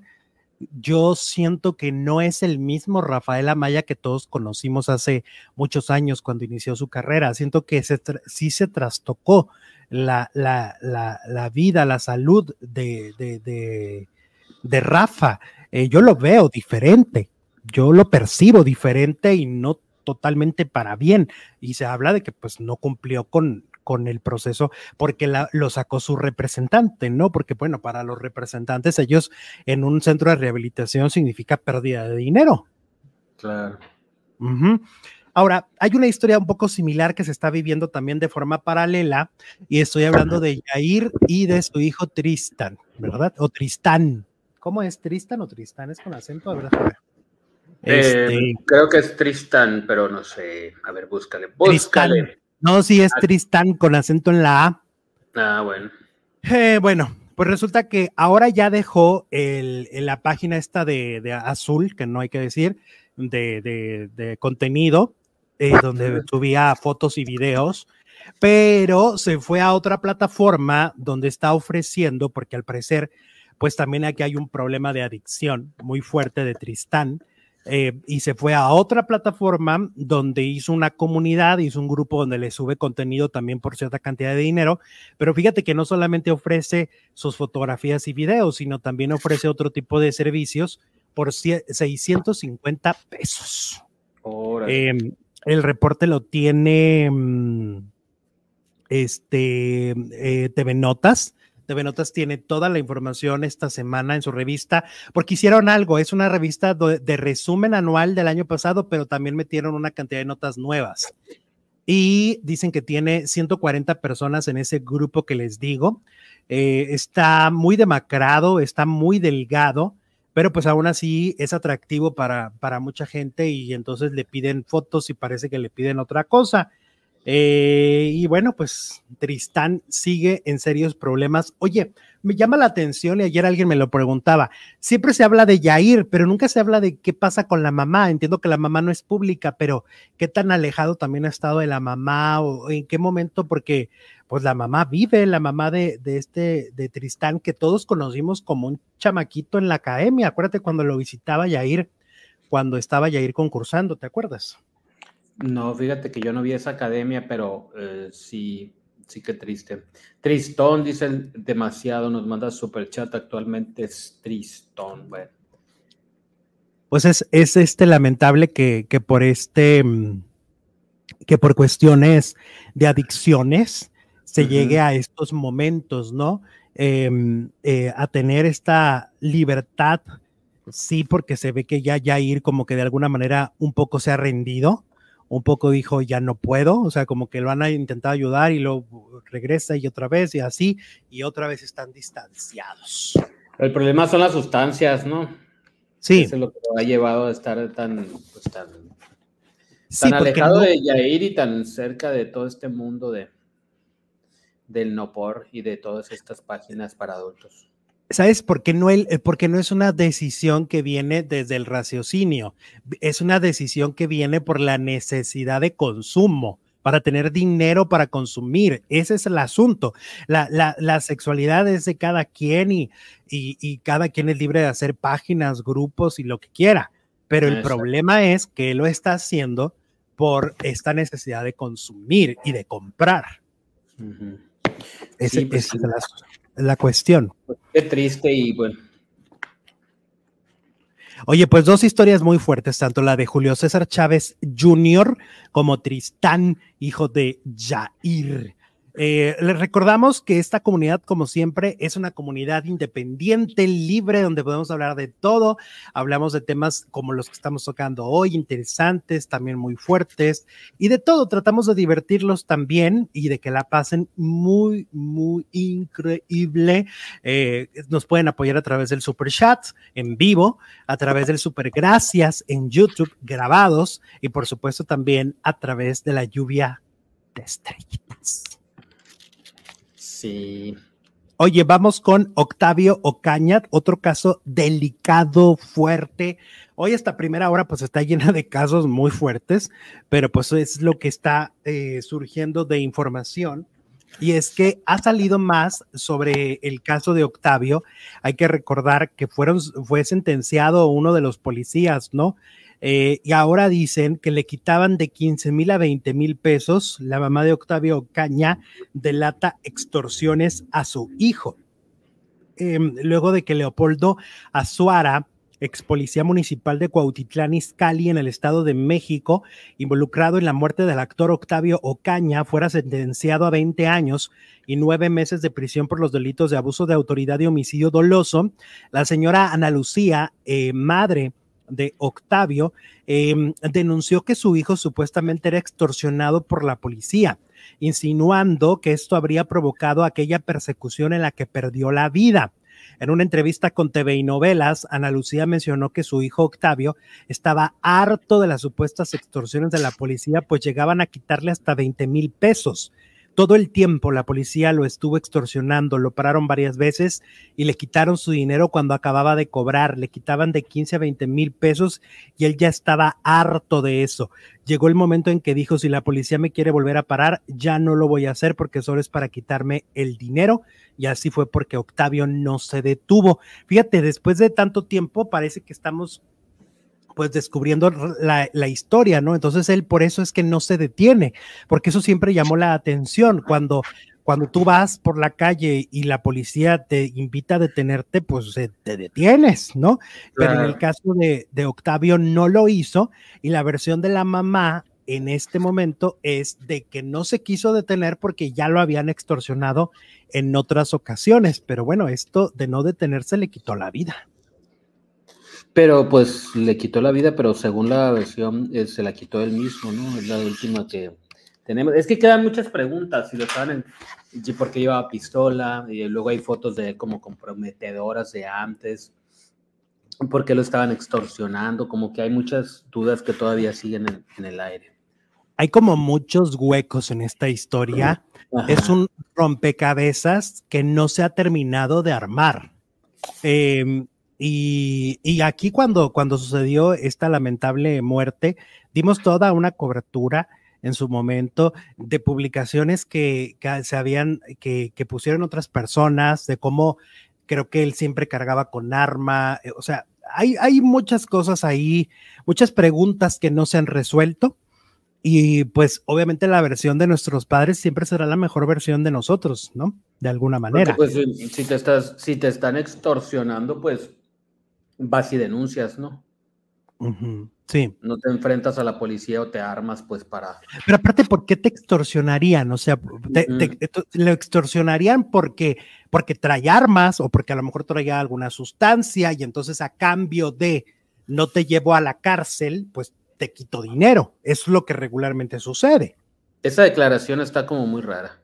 yo siento que no es el mismo Rafael Amaya que todos conocimos hace muchos años cuando inició su carrera. Siento que sí se trastocó la, la, vida, la salud de, de, Rafa. Eh, yo lo veo diferente, yo lo percibo diferente y no totalmente para bien. Y se habla de que pues no cumplió con, con el proceso porque lo sacó su representante, ¿no? Porque, bueno, para los representantes, ellos en un centro de rehabilitación significa pérdida de dinero. Claro. Ahora, hay una historia un poco similar que se está viviendo también de forma paralela, y estoy hablando de Yair y de su hijo Tristan, ¿verdad? O Tristán. ¿Cómo es Tristan o Tristán? Es con acento, ¿verdad? Eh, este... creo que es Tristan, pero no sé. A ver, búscale. Búscale. No, sí es ah. Tristán con acento en la A. Ah, bueno. Eh, bueno, pues resulta que ahora ya dejó el, la página esta de, azul, que no hay que decir, de, contenido, eh, donde subía fotos y videos, pero se fue a otra plataforma donde está ofreciendo, porque al parecer, pues también aquí hay un problema de adicción muy fuerte de Tristán eh, y se fue a otra plataforma donde hizo una comunidad, hizo un grupo donde le sube contenido también por cierta cantidad de dinero, pero fíjate que no solamente ofrece sus fotografías y videos, sino también ofrece otro tipo de servicios por 650 pesos. Em, el reporte lo tiene mm, este eh, TV Notas TV Notas tiene toda la información esta semana en su revista, porque hicieron algo, es una revista de, resumen anual del año pasado, pero también metieron una cantidad de notas nuevas. Y dicen que tiene 140 personas en ese grupo que les digo. Eh, está muy demacrado, está muy delgado, pero pues aún así es atractivo para, para mucha gente y entonces le piden fotos y parece que le piden otra cosa. Eh, y bueno, pues Tristán sigue en serios problemas. Oye, me llama la atención y ayer alguien me lo preguntaba. Siempre se habla de Yair, pero nunca se habla de qué pasa con la mamá. Entiendo que la mamá no es pública, pero qué tan alejado también ha estado de la mamá o en qué momento, porque pues la mamá vive, la mamá de, de este, de Tristán, que todos conocimos como un chamaquito en la academia. Acuérdate cuando lo visitaba Yair, cuando estaba Yair concursando, ¿te acuerdas? No, fíjate que yo no vi esa academia, pero eh, sí, sí que triste. Tristón, dice demasiado, nos manda super chat, actualmente es Tristón, bueno. Pues es, es este lamentable que, que por este, mm, que por cuestiones de adicciones se llegue a estos momentos, ¿no? Em, eh, a tener esta libertad, sí, porque se ve que ya ir como que de alguna manera un poco se ha rendido un poco dijo, ya no puedo, o sea, como que lo han intentado ayudar y luego regresa y otra vez y así, y otra vez están distanciados. El problema son las sustancias, ¿no? Sí. Eso es lo que lo ha llevado a estar tan, pues, tan, alejado de Yair y tan cerca de todo este mundo de, del no por y de todas estas páginas para adultos. ¿Sabes por qué no, el, eh, porque no es una decisión que viene desde el raciocinio? Es una decisión que viene por la necesidad de consumo, para tener dinero para consumir. Ese es el asunto. La, la, sexualidad es de cada quien y, y, cada quien es libre de hacer páginas, grupos y lo que quiera. Pero el problema es que lo está haciendo por esta necesidad de consumir y de comprar. Ese, pues es el asunto la cuestión. Qué triste y bueno. Oye, pues dos historias muy fuertes, tanto la de Julio César Chávez Jr. como Tristán, hijo de Jair. Eh, les recordamos que esta comunidad, como siempre, es una comunidad independiente, libre, donde podemos hablar de todo. Hablamos de temas como los que estamos tocando hoy, interesantes, también muy fuertes, y de todo. Tratamos de divertirlos también y de que la pasen muy, muy increíble. Eh, nos pueden apoyar a través del super chat en vivo, a través del super gracias en YouTube grabados y por supuesto también a través de la lluvia de estrellitas. Sí. Oye, vamos con Octavio Ocaña, otro caso delicado, fuerte. Hoy esta primera hora pues está llena de casos muy fuertes, pero pues es lo que está eh, surgiendo de información. Y es que ha salido más sobre el caso de Octavio. Hay que recordar que fueron, fue sentenciado uno de los policías, ¿no? Eh, y ahora dicen que le quitaban de 15 mil a 20 mil pesos. La mamá de Octavio Caña delata extorsiones a su hijo. Em, luego de que Leopoldo Azuara, ex policía municipal de Cuautitlán Izcalli en el Estado de México, involucrado en la muerte del actor Octavio Ocaña, fuera sentenciado a 20 años y nueve meses de prisión por los delitos de abuso de autoridad y homicidio doloso, la señora Ana Lucía, eh, madre de Octavio, em, denunció que su hijo supuestamente era extorsionado por la policía, insinuando que esto habría provocado aquella persecución en la que perdió la vida. En una entrevista con TV y Novelas, Ana Lucía mencionó que su hijo Octavio estaba harto de las supuestas extorsiones de la policía, pues llegaban a quitarle hasta 20 mil pesos. Todo el tiempo la policía lo estuvo extorsionando, lo pararon varias veces y le quitaron su dinero cuando acababa de cobrar, le quitaban de 15 a 20 mil pesos y él ya estaba harto de eso. Llegó el momento en que dijo, si la policía me quiere volver a parar, ya no lo voy a hacer porque solo es para quitarme el dinero. Y así fue porque Octavio no se detuvo. Fíjate, después de tanto tiempo parece que estamos pues descubriendo la, historia, ¿no? Entonces él por eso es que no se detiene, porque eso siempre llamó la atención. Cuando, cuando tú vas por la calle y la policía te invita a detenerte, pues te detienes, ¿no? Pero en el caso de, de Octavio no lo hizo y la versión de la mamá en este momento es de que no se quiso detener porque ya lo habían extorsionado en otras ocasiones, pero bueno, esto de no detenerse le quitó la vida. Pero pues le quitó la vida, pero según la versión eh, se la quitó él mismo, ¿no? Es la última que tenemos. Es que quedan muchas preguntas, si lo saben, por qué llevaba pistola, y luego hay fotos de como comprometedoras de antes, por qué lo estaban extorsionando, como que hay muchas dudas que todavía siguen en, el aire. Hay como muchos huecos en esta historia. Es un rompecabezas que no se ha terminado de armar. Eh, y, aquí cuando, cuando sucedió esta lamentable muerte, dimos toda una cobertura en su momento de publicaciones que, se habían, que, que, pusieron otras personas, de cómo creo que él siempre cargaba con arma, eh, o sea, hay, hay muchas cosas ahí, muchas preguntas que no se han resuelto. Y pues obviamente la versión de nuestros padres siempre será la mejor versión de nosotros, ¿no? De alguna manera. pues si te, estás, si te están extorsionando, pues vas y denuncias, ¿no? Sí. No te enfrentas a la policía o te armas, pues para. Pero aparte, ¿por qué te extorsionarían? O sea, te, lo extorsionarían porque, porque trae armas o porque a lo mejor traía alguna sustancia y entonces a cambio de no te llevo a la cárcel, pues te quito dinero. Es lo que regularmente sucede. Esa declaración está como muy rara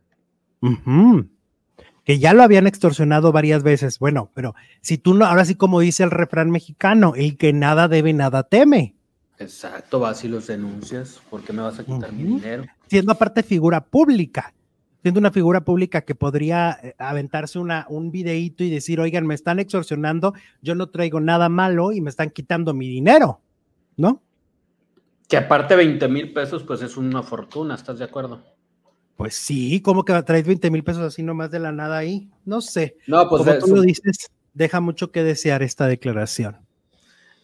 que ya lo habían extorsionado varias veces. Bueno, pero si tú no, ahora sí como dice el refrán mexicano, el que nada debe, nada teme. Exacto, vas y los denuncias, ¿por qué me vas a quitar mi dinero? Siendo aparte figura pública, siendo una figura pública que podría eh, aventarse una, un videíto y decir, oigan, me están extorsionando, yo no traigo nada malo y me están quitando mi dinero, ¿no? Que aparte 20 mil pesos, pues es una fortuna, ¿estás de acuerdo? Pues sí, ¿cómo que traes 20 mil pesos así nomás de la nada ahí? No sé. No, pues Como tú lo dices, deja mucho que desear esta declaración.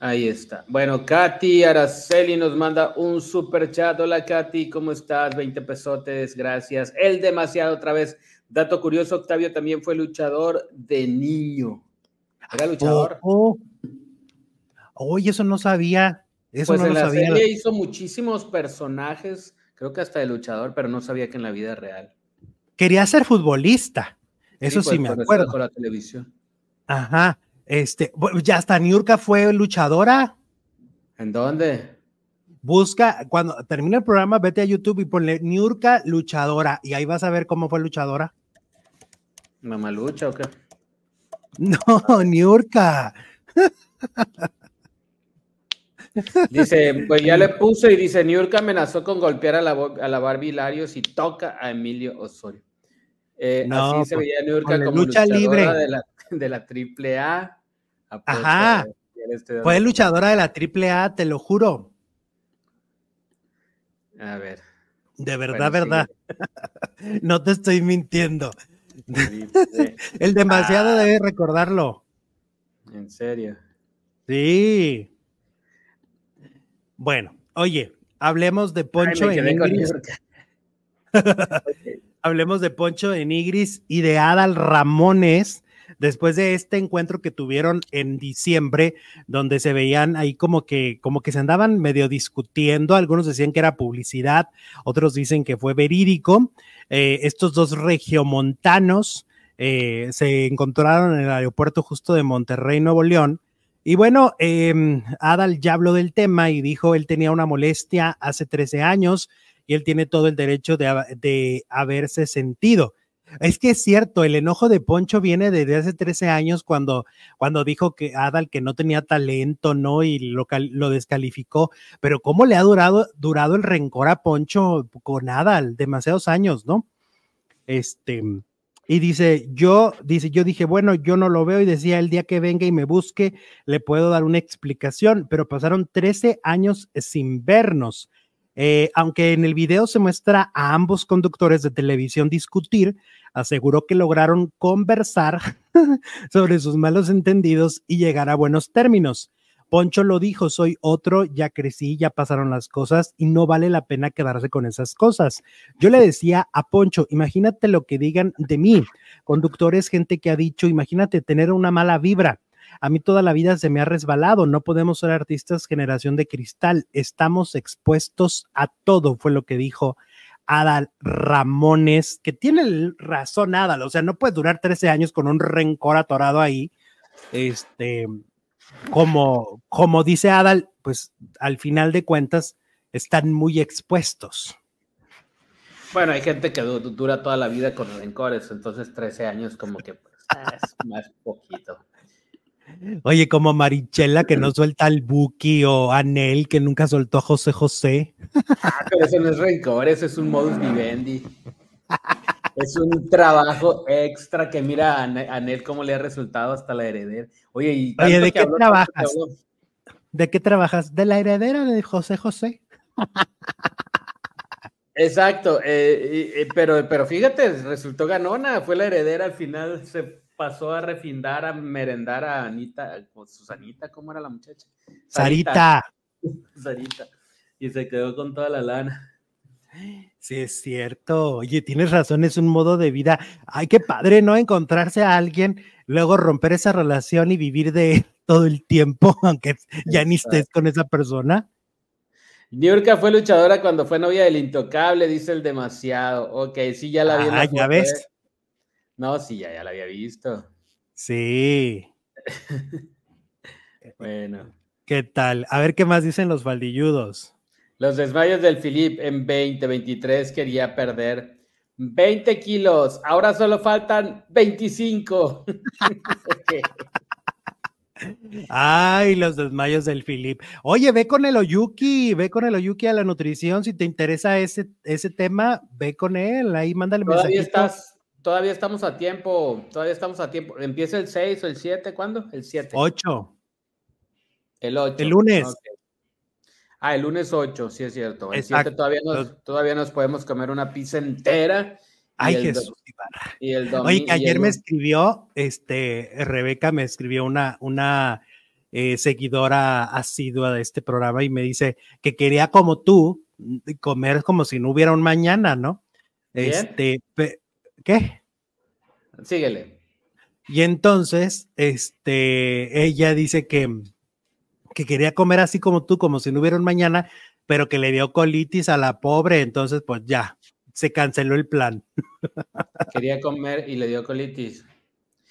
Ahí está. Bueno, Katy Araceli nos manda un super chat. Hola, Katy, ¿cómo estás? 20 pesotes, gracias. El demasiado otra vez. Dato curioso, Octavio también fue luchador de niño. ¿Era luchador? Oh, Oye, eso no sabía. Eso pues no en lo la Serie hizo muchísimos personajes creo que hasta de luchador, pero no sabía que en la vida real. Quería ser futbolista, eso sí, pues, me acuerdo. Con la televisión. Ajá, este, ya hasta Niurka fue luchadora. ¿En dónde? Busca, cuando termine el programa, vete a YouTube y ponle Niurka luchadora y ahí vas a ver cómo fue luchadora. ¿Mamalucha o qué? No, Niurka. Dice, pues ya le puse y dice, Niurka amenazó con golpear a la, a la Barbie Larios y toca a Emilio Osorio. Eh, así se veía Niurka como lucha libre de la, de la AAA. Ajá. Fue luchadora de la AAA, te lo juro. A ver. De verdad, verdad. no te estoy mintiendo. El demasiado ah. debe recordarlo. En serio. Sí. Bueno, oye, hablemos de Poncho en Igris. hablemos de Poncho en Igris y de Adal Ramones, después de este encuentro que tuvieron en diciembre, donde se veían ahí como que, como que se andaban medio discutiendo, algunos decían que era publicidad, otros dicen que fue verídico. Eh, estos dos regiomontanos eh, se encontraron en el aeropuerto justo de Monterrey, Nuevo León. Y bueno, eh, Adal ya habló del tema y dijo él tenía una molestia hace 13 años y él tiene todo el derecho de, de haberse sentido. Es que es cierto, el enojo de Poncho viene desde hace 13 años cuando, cuando dijo que Adal que no tenía talento, ¿no? Y lo, lo descalificó, pero ¿cómo le ha durado, durado el rencor a Poncho con Adal? Demasiados años, ¿no? Este, y dice, yo, dice, yo dije, bueno, yo no lo veo y decía, el día que venga y me busque, le puedo dar una explicación, pero pasaron 13 años sin vernos. Eh, aunque en el video se muestra a ambos conductores de televisión discutir, aseguró que lograron conversar sobre sus malos entendidos y llegar a buenos términos. Poncho lo dijo, soy otro, ya crecí, ya pasaron las cosas y no vale la pena quedarse con esas cosas. Yo le decía a Poncho, imagínate lo que digan de mí, conductores, gente que ha dicho, imagínate tener una mala vibra a mí toda la vida se me ha resbalado, no podemos ser artistas generación de cristal, estamos expuestos a todo, fue lo que dijo Adal Ramones, que tiene razón Adal, o sea, no puede durar 13 años con un rencor atorado ahí, este, como, como dice Adal, pues al final de cuentas están muy expuestos. Bueno, hay gente que dura toda la vida con rencores, entonces 13 años como que pues, es más poquito. Oye, como Marichela que no suelta al Buki o Anel que nunca soltó a José José. Ah, pero eso no es rencor, eso es un modus vivendi. Es un trabajo extra que mira a Anel cómo le ha resultado hasta la heredera. Oye, ¿y ¿de qué trabajas? ¿De qué trabajas? De la heredera de José José. Exacto, eh, eh, pero, pero fíjate, resultó ganona, fue la heredera al final, se pasó a refindar, a merendar a Anita, Susanita, ¿cómo era la muchacha? Sarita. Sarita. Y se quedó con toda la lana. Sí, es cierto. Oye, tienes razón, es un modo de vida. Ay, qué padre, ¿no? Encontrarse a alguien, luego romper esa relación y vivir de todo el tiempo, aunque ya ni estés con esa persona. Niurka fue luchadora cuando fue novia del intocable, dice el demasiado. Ok, sí, ya la vi. Ah, ya ves. No, sí, ya, ya la había visto. Sí. bueno. ¿Qué tal? A ver qué más dicen los baldilludos. Los desmayos del Filip en 2023 quería perder 20 kilos. Ahora solo faltan 25. Ay, los desmayos del Filip. Oye, ve con el Oyuki, ve con el Oyuki a la nutrición. Si te interesa ese, ese tema, ve con él. Ahí mándale Todavía estás Todavía estamos a tiempo, todavía estamos a tiempo. ¿Empieza el 6 o el 7? ¿Cuándo? El 7. 8. El 8. El lunes. Ah, el lunes 8, sí es cierto. El 7 todavía nos, todavía nos podemos comer una pizza entera. Ay, Jesús. Y el domingo, Oye, que ayer me escribió, este, Rebeca me escribió una, una eh, seguidora asidua de este programa y me dice que quería como tú comer como si no hubiera un mañana, ¿no? Este, ¿Qué? Síguele. Y entonces, este, ella dice que, que quería comer así como tú, como si no hubiera un mañana, pero que le dio colitis a la pobre, entonces pues ya, se canceló el plan. Quería comer y le dio colitis.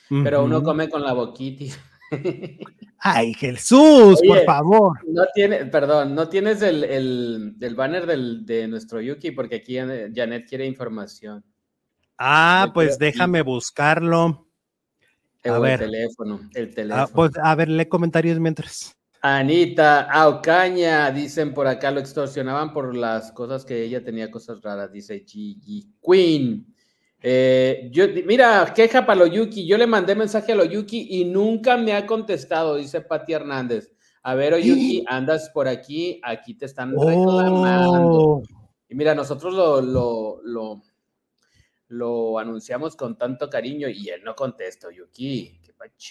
Pero uno come con la boquitis. Ay, Jesús, por favor. No tiene, perdón, no tienes el, el, banner del, de nuestro Yuki porque aquí Janet quiere información. Ah, pues déjame buscarlo. A ver. El teléfono, el ah, teléfono. pues, a ver, lee comentarios mientras. Anita Aucaña, dicen por acá, lo extorsionaban por las cosas que ella tenía cosas raras, dice Gigi Queen. Eh, yo, mira, queja para Yuki. Yo le mandé mensaje a Yuki y nunca me ha contestado, dice Pati Hernández. A ver, Oyuki, andas por aquí, aquí te están reclamando. Oh. Y mira, nosotros lo, lo, lo, lo, anunciamos con tanto cariño y él no contesta,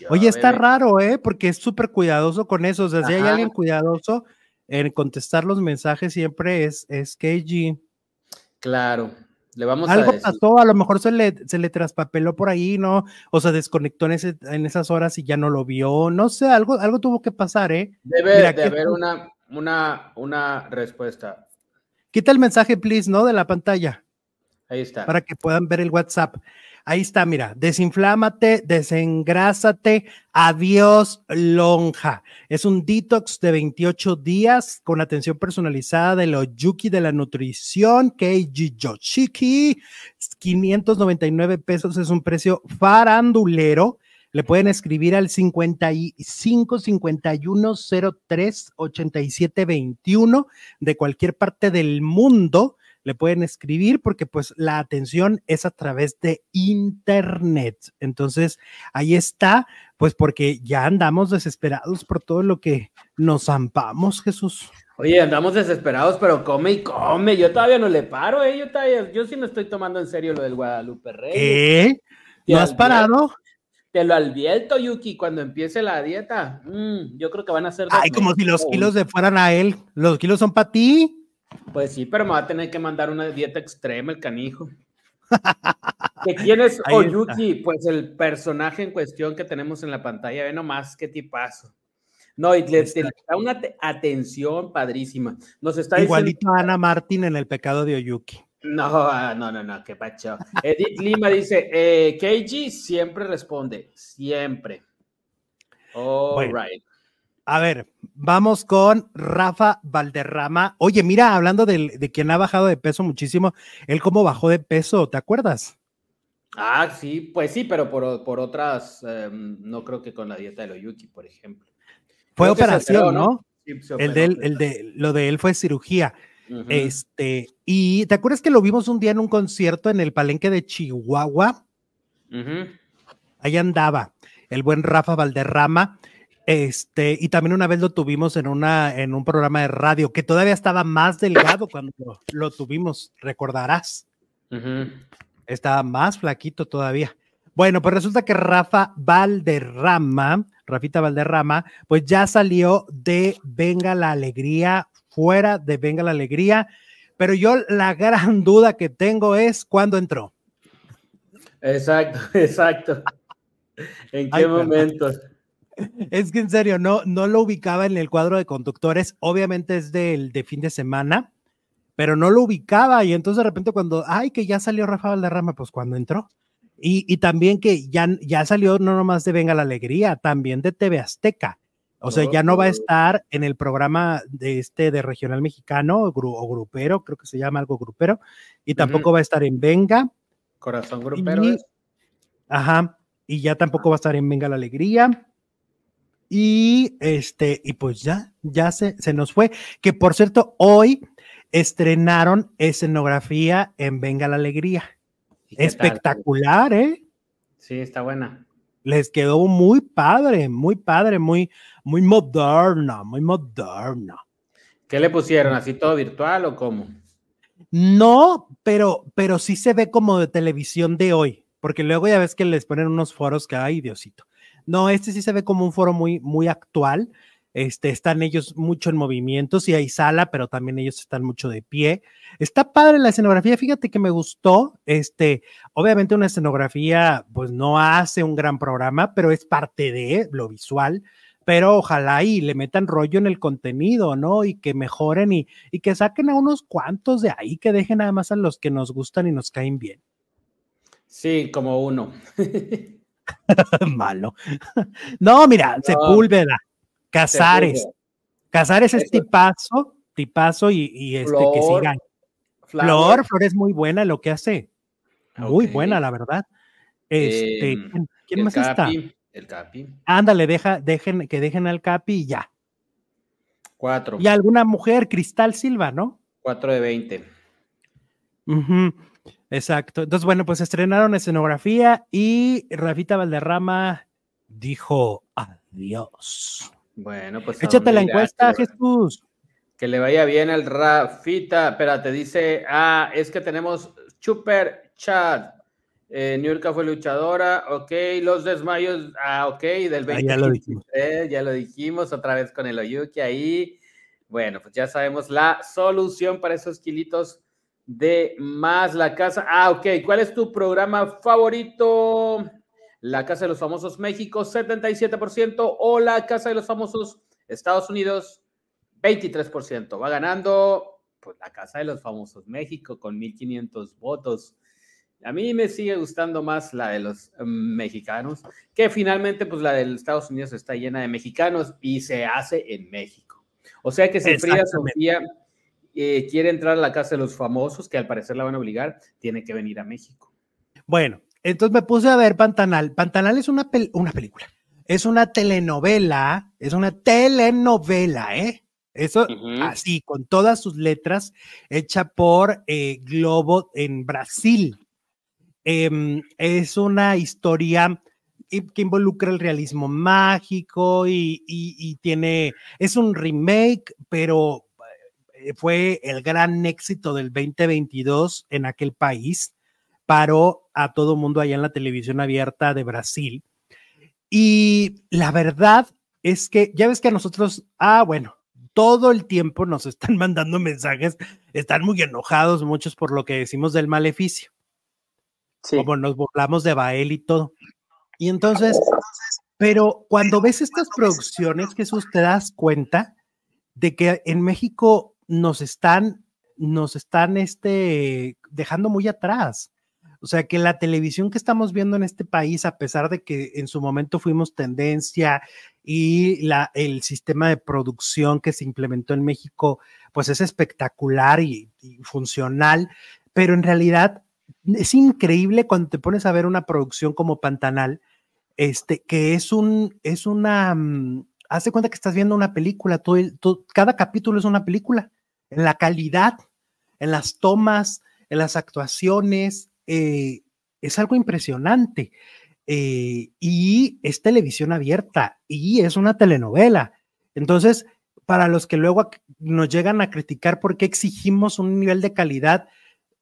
Oye, está raro, ¿eh? Porque es súper cuidadoso con eso. O sea, si hay alguien cuidadoso en contestar los mensajes, siempre es, es KG. Claro. Le vamos Algo a pasó, a lo mejor se le, se le traspapeló por ahí, ¿no? O se desconectó en, ese, en esas horas y ya no lo vio. No sé, algo, algo tuvo que pasar, ¿eh? Debe de haber una, una, una respuesta. Quita el mensaje, please, ¿no? De la pantalla. Ahí está. Para que puedan ver el WhatsApp. Ahí está, mira, desinflámate, desengrásate, adiós lonja. Es un detox de 28 días con atención personalizada de los Yuki de la nutrición, Keiji Yoshiki, 599 pesos es un precio farandulero. Le pueden escribir al 55 51 03 87 21 de cualquier parte del mundo le pueden escribir porque pues la atención es a través de internet. Entonces, ahí está, pues porque ya andamos desesperados por todo lo que nos zampamos, Jesús. Oye, andamos desesperados, pero come y come. Yo todavía no le paro, ¿eh? Yo, todavía, yo sí me estoy tomando en serio lo del Guadalupe Rey. ¿Eh? ¿No has parado? Te lo advierto, Yuki, cuando empiece la dieta. Mm, yo creo que van a ser. Ay, como si los kilos de fueran a él. Los kilos son para ti. Pues sí, pero me va a tener que mandar una dieta extrema el canijo. quién es Oyuki? Pues el personaje en cuestión que tenemos en la pantalla, ve nomás qué tipazo. No, y le, da una atención padrísima. Nos está Igualito a Ana Martín en el pecado de Oyuki. No, ah, no, no, no, qué pacho. Edith Lima dice, eh, Keiji siempre responde, siempre. All right. A ver, vamos con Rafa Valderrama. Oye, mira, hablando de, quien ha bajado de peso muchísimo, él cómo bajó de peso, ¿te acuerdas? Ah, sí, pues sí, pero por, otras, em, no creo que con la dieta de Loyuki, por ejemplo. Fue operación, ¿no? el, de el de, lo de él fue cirugía. Este, y ¿te acuerdas que lo vimos un día en un concierto en el palenque de Chihuahua? Ahí andaba el buen Rafa Valderrama. Este, y también una vez lo tuvimos en, una, en un programa de radio que todavía estaba más delgado cuando lo, tuvimos, recordarás. Estaba más flaquito todavía. Bueno, pues resulta que Rafa Valderrama, Rafita Valderrama, pues ya salió de Venga la Alegría, fuera de Venga la Alegría, pero yo la gran duda que tengo es cuándo entró. Exacto, exacto. ¿En qué momento? Es que en serio, no, no lo ubicaba en el cuadro de conductores. Obviamente es del de fin de semana, pero no lo ubicaba. Y entonces de repente cuando, ay, que ya salió Rafa Valderrama, pues cuando entró. Y, y también que ya, ya salió no nomás de Venga la Alegría, también de TV Azteca. O sea, ya no va a oh. estar en el programa de este de regional mexicano o, grupero, creo que se llama algo grupero, y tampoco va a estar en Venga. Corazón grupero. ajá, y ya tampoco va a estar en Venga la Alegría. Y este, y pues ya, ya se, se nos fue. Que por cierto, hoy estrenaron escenografía en Venga la Alegría. Espectacular, ¿eh? Sí, está buena. Les quedó muy padre, muy padre, muy, muy moderna, muy moderna. ¿Qué le pusieron? ¿Así todo virtual o cómo? No, pero, pero sí se ve como de televisión de hoy, porque luego ya ves que les ponen unos foros que, ay, Diosito. No, este sí se ve como un foro muy, muy actual. Este, están ellos mucho en movimiento, sí hay sala, pero también ellos están mucho de pie. Está padre la escenografía, fíjate que me gustó. Este, obviamente una escenografía, pues no hace un gran programa, pero es parte de lo visual. Pero ojalá y le metan rollo en el contenido, ¿no? Y que mejoren y, y que saquen a unos cuantos de ahí, que dejen nada más a los que nos gustan y nos caen bien. Sí, como uno. Malo. no, mira, Sepúlveda, Casares. Casares es tipazo, tipazo y, este que sigan. Flor, Flor es muy buena lo que hace. Muy buena, la verdad. Este, em, ¿quién, más está? El Capi. Ándale, deja, dejen, que dejen al Capi y ya. Cuatro. Y alguna mujer, Cristal Silva, ¿no? Cuatro de veinte. Exacto. Entonces, bueno, pues estrenaron escenografía y Rafita Valderrama dijo adiós. Bueno, pues. Échate la encuesta, Jesús. Que le vaya bien al Rafita. Espérate, dice, ah, es que tenemos super chat. Eh, Niurka fue luchadora, ok. Los desmayos, ah, ok, del 20. Ah, ya lo dijimos. ya lo dijimos otra vez con el Oyuki ahí. Bueno, pues ya sabemos la solución para esos kilitos de más la casa. Ah, ok. ¿Cuál es tu programa favorito? La Casa de los Famosos México, 77%, o la Casa de los Famosos Estados Unidos, 23%. Va ganando pues, la Casa de los Famosos México con 1.500 votos. A mí me sigue gustando más la de los em, mexicanos, que finalmente pues la de Estados Unidos está llena de mexicanos y se hace en México. O sea que si Frida Sofía eh, quiere entrar a la Casa de los Famosos, que al parecer la van a obligar, tiene que venir a México. Bueno, entonces me puse a ver Pantanal. Pantanal es una, una película, es una telenovela, es una telenovela, ¿eh? Eso así, con todas sus letras, hecha por eh, Globo en Brasil. Em, es una historia que involucra el realismo mágico y, y, tiene, es un remake, pero fue el gran éxito del 2022 en aquel país paró a todo mundo allá en la televisión abierta de Brasil. Y la verdad es que ya ves que a nosotros, ah, bueno, todo el tiempo nos están mandando mensajes, están muy enojados muchos por lo que decimos del maleficio. Como nos burlamos de Bael y todo. Y entonces, pero cuando ves estas producciones, Jesús, te das cuenta de que en México nos están, nos están este, dejando muy atrás. O sea, que la televisión que estamos viendo en este país, a pesar de que en su momento fuimos tendencia y la, el sistema de producción que se implementó en México, pues es espectacular y, funcional, pero en realidad es increíble cuando te pones a ver una producción como Pantanal, este, que es un, es una, mm, haz cuenta que estás viendo una película, todo, cada capítulo es una película, en la calidad, en las tomas, en las actuaciones, eh, es algo impresionante. Eh, y es televisión abierta y es una telenovela. Entonces, para los que luego nos llegan a criticar por qué exigimos un nivel de calidad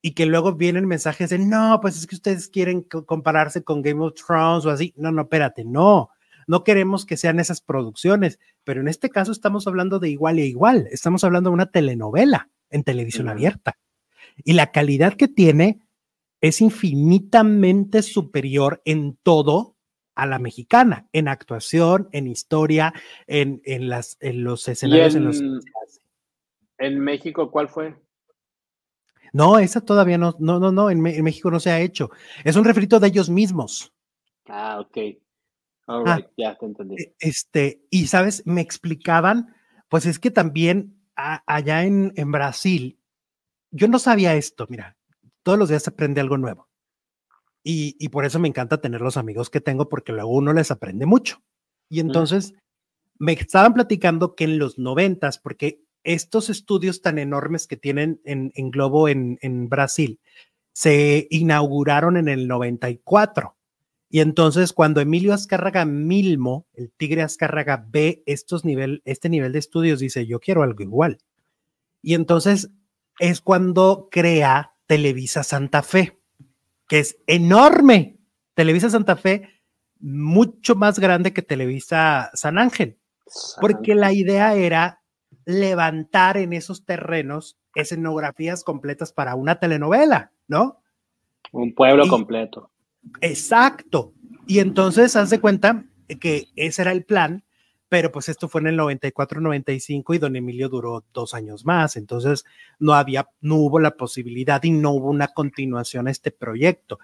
y que luego vienen mensajes de, no, pues es que ustedes quieren compararse con Game of Thrones o así. No, no, espérate, no. No queremos que sean esas producciones, pero en este caso estamos hablando de igual e igual. Estamos hablando de una telenovela en televisión abierta. Y la calidad que tiene es infinitamente superior en todo a la mexicana, en actuación, en historia, en, en, las, en los escenarios en, los ¿En México cuál fue? No, esa todavía no, no, no, no, en, México no se ha hecho. Es un refrito de ellos mismos. Ah, ok. All ah, right, ya te entendí. E, este, y sabes, me explicaban, pues es que también allá en, en Brasil, yo no sabía esto, mira, todos los días se aprende algo nuevo. Y, por eso me encanta tener los amigos que tengo, porque luego uno les aprende mucho. Y entonces me estaban platicando que en los noventas, porque estos estudios tan enormes que tienen en, Globo en, en, Brasil se inauguraron en el 94. Y entonces cuando Emilio Azcárraga Milmo, el Tigre Azcárraga, ve estos nivel, este nivel de estudios, dice, yo quiero algo igual. Y entonces es cuando crea Televisa Santa Fe, que es enorme. Televisa Santa Fe, mucho más grande que Televisa San Ángel, porque la idea era levantar en esos terrenos escenografías completas para una telenovela, ¿no? Un pueblo completo. Exacto. Y entonces, haz de cuenta que ese era el plan pero pues esto fue en el 94-95 y don Emilio duró dos años más, entonces no había, no hubo la posibilidad y no hubo una continuación a este proyecto.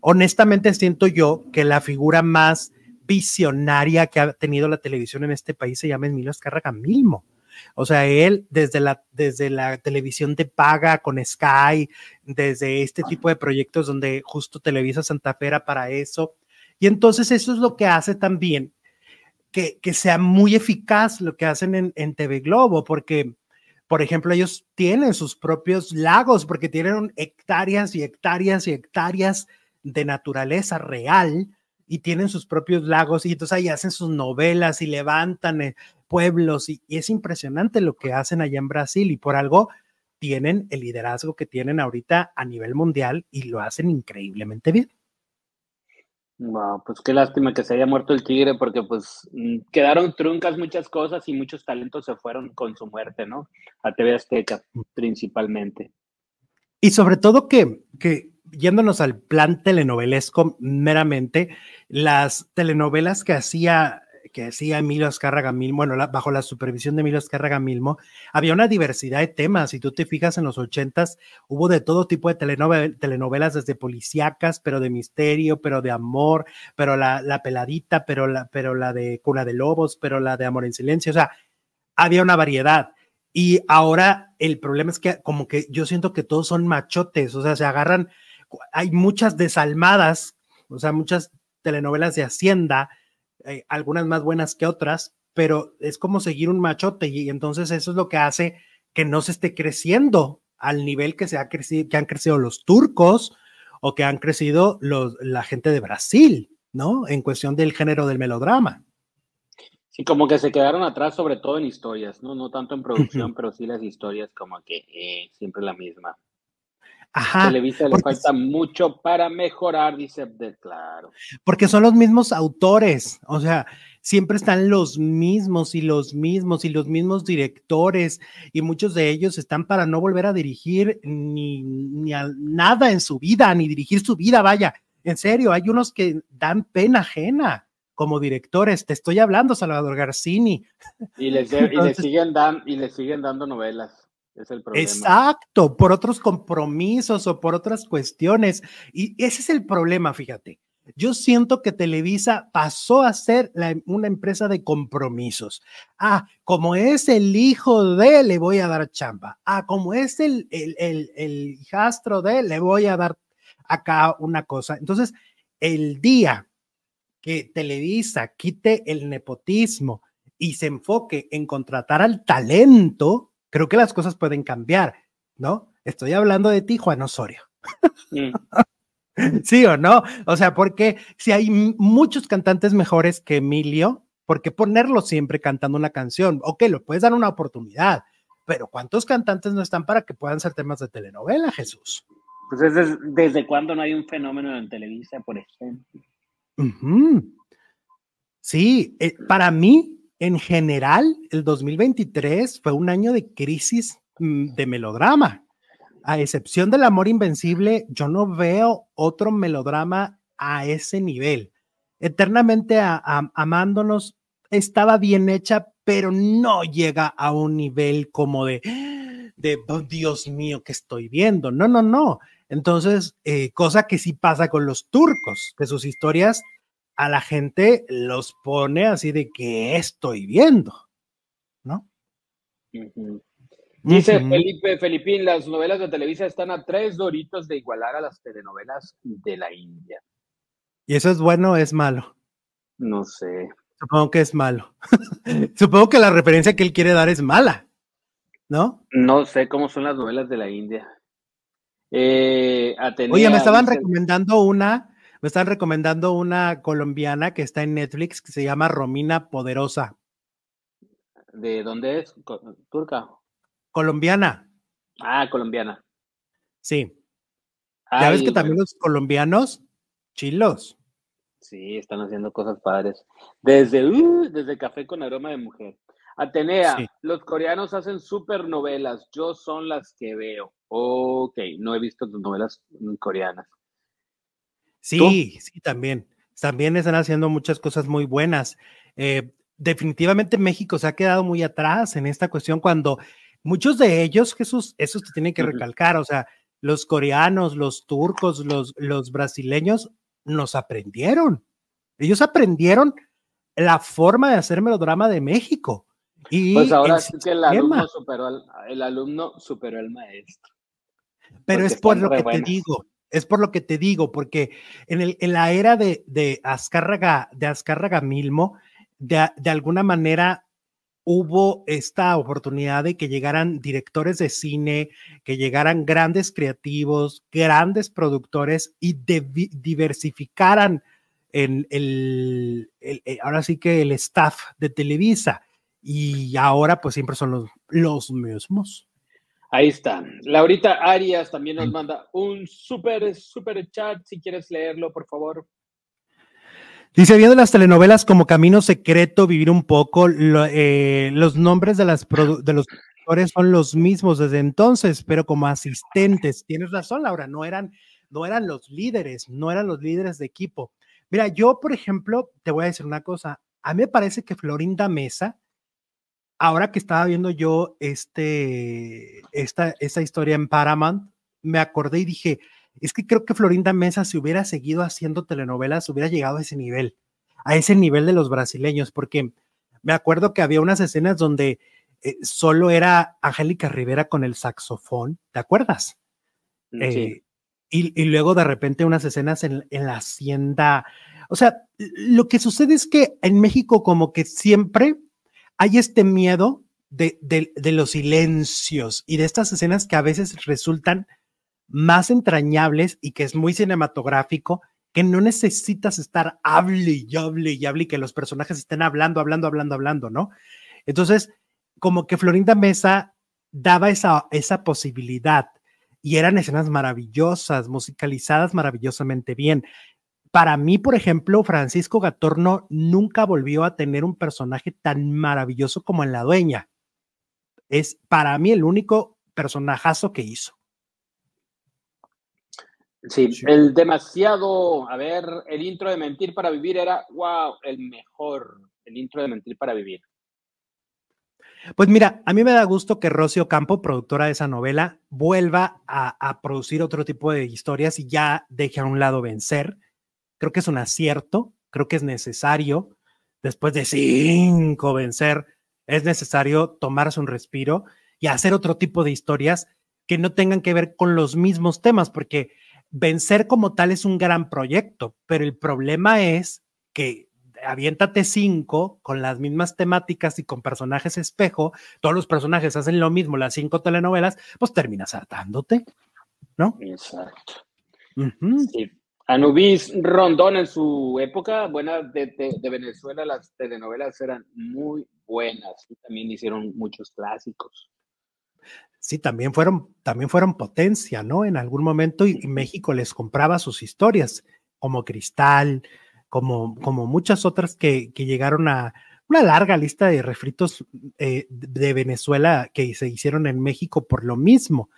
Honestamente siento yo que la figura más visionaria que ha tenido la televisión en este país se llama Emilio Azcárraga Milmo. O sea, él desde la, desde la televisión de paga con Sky, desde este tipo de proyectos donde justo Televisa Santa Fe era para eso. Y entonces eso es lo que hace también que, sea muy eficaz lo que hacen en, TV Globo, porque por ejemplo, ellos tienen sus propios lagos porque tienen hectáreas y hectáreas y hectáreas de naturaleza real y tienen sus propios lagos y entonces ahí hacen sus novelas y levantan eh, pueblos y, es impresionante lo que hacen allá en Brasil y por algo tienen el liderazgo que tienen ahorita a nivel mundial y lo hacen increíblemente bien. Wow, pues qué lástima que se haya muerto el tigre porque pues mm, quedaron truncas muchas cosas y muchos talentos se fueron con su muerte, ¿no? A TV Azteca mm. principalmente. Y sobre todo que, que yéndonos al plan telenovelesco meramente, las telenovelas que hacía que hacía Emilio Azcárraga Milmo, bueno, bajo la supervisión de Emilio Azcárraga Milmo, había una diversidad de temas. Si tú te fijas en los ochentas, hubo de todo tipo de telenovelas, desde policíacas, pero de misterio, pero de amor, pero la, la peladita, pero la, pero la de Cuna de Lobos, pero la de Amor en Silencio. O sea, había una variedad. Y ahora el problema es que como que yo siento que todos son machotes, o sea, se agarran hay muchas desalmadas, o sea, muchas telenovelas de Hacienda, eh, algunas más buenas que otras, pero es como seguir un machote y entonces eso es lo que hace que no se esté creciendo al nivel que, se ha crecido, que han crecido los turcos o que han crecido los, la gente de Brasil, ¿no? En cuestión del género del melodrama. Sí, como que se quedaron atrás, sobre todo en historias, ¿no? No tanto en producción, pero sí las historias como que eh, siempre la misma. Ajá. Televisa le falta mucho para mejorar, dice claro. Porque son los mismos autores, o sea, siempre están los mismos y los mismos y los mismos directores y muchos de ellos están para no volver a dirigir ni, ni a nada en su vida, ni dirigir su vida, vaya. En serio, hay unos que dan pena ajena como directores. Te estoy hablando, Salvador Garcini. Y les, y les siguen, dan, y les siguen dando novelas. Es el. Exacto, por otros compromisos o por otras cuestiones. Y ese es el problema, fíjate. Yo siento que Televisa pasó a ser una empresa de compromisos. Ah, como es el hijo de, le voy a dar chamba. Ah, como es el, el, el, el hijastro de, le voy a dar acá una cosa. Entonces, el día que Televisa quite el nepotismo y se enfoque en contratar al talento, creo que las cosas pueden cambiar, ¿no? Estoy hablando de ti, Juan Osorio. Mm. Sí. o no? O sea, porque si hay muchos cantantes mejores que Emilio, ¿por qué ponerlo siempre cantando una canción? Ok, lo puedes dar una oportunidad, pero ¿cuántos cantantes no están para que puedan ser temas de telenovela, Jesús? Pues desde, desde cuándo no hay un fenómeno en Televisa, por ejemplo. Sí, eh, para mí en general, el 2023 fue un año de crisis mm, de melodrama. A excepción del amor invencible, yo no veo otro melodrama a ese nivel. Eternamente amándonos estaba bien hecha, pero no llega a un nivel como de, de oh, Dios mío, que estoy viendo. No, no, no. Entonces, eh, cosa que sí pasa con los turcos, que sus historias a la gente los pone así de que estoy viendo, ¿no? Dice Felipe Felipín, las novelas de Televisa están a tres doritos de igualar a las telenovelas de la India. ¿Y eso es bueno o es malo? No sé. Supongo que es malo. Supongo que la referencia que él quiere dar es mala, ¿no? No sé cómo son las novelas de la India. Eh, Oye, me estaban recomendando una me están recomendando una colombiana que está en Netflix que se llama Romina Poderosa. ¿De dónde es? ¿Turca? Colombiana. Ah, colombiana. Sí. ya ves que también los colombianos, chilos. Sí, están haciendo cosas padres. Desde, uh, desde Café con Aroma de Mujer. Atenea, los coreanos hacen super novelas. Yo son las que veo. Ok, no he visto tus novelas coreanas. Sí, sí, también. También están haciendo muchas cosas muy buenas. Eh, definitivamente México se ha quedado muy atrás en esta cuestión cuando muchos de ellos, Jesús, eso se tiene que recalcar, o sea, los coreanos, los turcos, los, los brasileños nos aprendieron. Ellos aprendieron la forma de hacer melodrama de México. Y pues ahora sí que el alumno, superó al, el alumno superó al maestro. Pero es por lo que te digo, es por lo que te digo, porque en, el, en la era de, de Azcárraga, de Azcárraga Milmo, de, alguna manera hubo esta oportunidad de que llegaran directores de cine, que llegaran grandes creativos, grandes productores y diversificaran en el, eh, ahora sí que el staff de Televisa. Y ahora pues siempre son los, los mismos. Ahí está. Laurita Arias también nos manda un súper, súper chat. Si quieres leerlo, por favor. Dice, viendo las telenovelas como Camino Secreto, Vivir un poco, eh, los nombres de, las de los productores son los mismos desde entonces, pero como asistentes. Tienes razón, Laura, no eran, no eran los líderes, no eran los líderes de equipo. Mira, yo, por ejemplo, te voy a decir una cosa. A mí me parece que Florinda Mesa, ahora que estaba viendo yo este, esta, esta historia en Paramount, me acordé y dije, es que creo que Florinda Mesa, si hubiera seguido haciendo telenovelas, hubiera llegado a ese nivel, a ese nivel de los brasileños, porque me acuerdo que había unas escenas donde eh, solo era Angélica Rivera con el saxofón, ¿te acuerdas? Mm, eh, y, luego de repente unas escenas en, la hacienda. O sea, lo que sucede es que en México como que siempre hay este miedo de, los silencios y de estas escenas que a veces resultan más entrañables y que es muy cinematográfico, que no necesitas estar hable y hable y hable y que los personajes estén hablando, hablando, hablando, hablando, ¿no? Entonces, como que Florinda Mesa daba esa, esa posibilidad y eran escenas maravillosas, musicalizadas maravillosamente bien. Para mí, por ejemplo, Francisco Gatorno nunca volvió a tener un personaje tan maravilloso como en La Dueña. Es para mí el único personajazo que hizo. Sí, el demasiado, a ver, el intro de Mentir para Vivir era, wow, el mejor, el intro de Mentir para Vivir. Pues mira, a mí me da gusto que Rocio Campo, productora de esa novela, vuelva a, producir otro tipo de historias y ya deje a un lado vencer. Creo que es un acierto, creo que es necesario, después de cinco vencer, es necesario tomarse un respiro y hacer otro tipo de historias que no tengan que ver con los mismos temas, porque vencer como tal es un gran proyecto, pero el problema es que aviéntate cinco con las mismas temáticas y con personajes espejo, todos los personajes hacen lo mismo, las cinco telenovelas, pues terminas hartándote, ¿no? Exacto. Anubis Rondón en su época buena de, Venezuela, las telenovelas eran muy buenas y también hicieron muchos clásicos. Sí, también fueron, también fueron potencia, ¿no? En algún momento y México les compraba sus historias, como Cristal, como, como muchas otras que, llegaron a una larga lista de refritos eh, de Venezuela que se hicieron en México por lo mismo.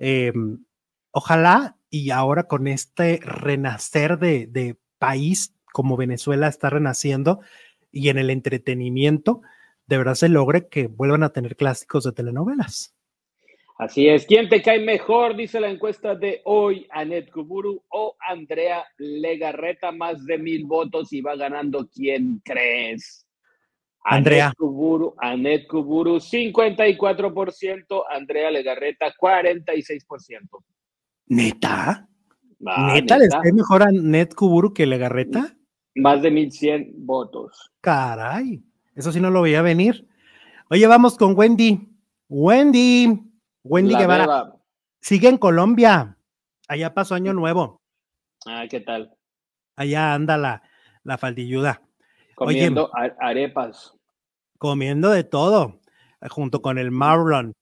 Em, ojalá y ahora con este renacer de, de, país como Venezuela está renaciendo y en el entretenimiento, de verdad se logre que vuelvan a tener clásicos de telenovelas. Así es. ¿Quién te cae mejor? Dice la encuesta de hoy, Anet Kuburu o Andrea Legarreta, más de mil votos y va ganando. ¿Quién crees? Andrea. Anet Kuburu, Anet Kuburu 54%, Andrea Legarreta 46%. ¿Neta? ¿Neta, le cae mejor a Anet Kuburu que Legarreta? Más de 1100 votos. Caray, eso sí no lo veía venir. Oye, vamos con Wendy. Wendy. Wendy Guevara sigue en Colombia. Allá pasó Año Nuevo. Ah, ¿qué tal? Allá anda la, la faldilluda. Comiendo arepas. Comiendo de todo, junto con el Marlon.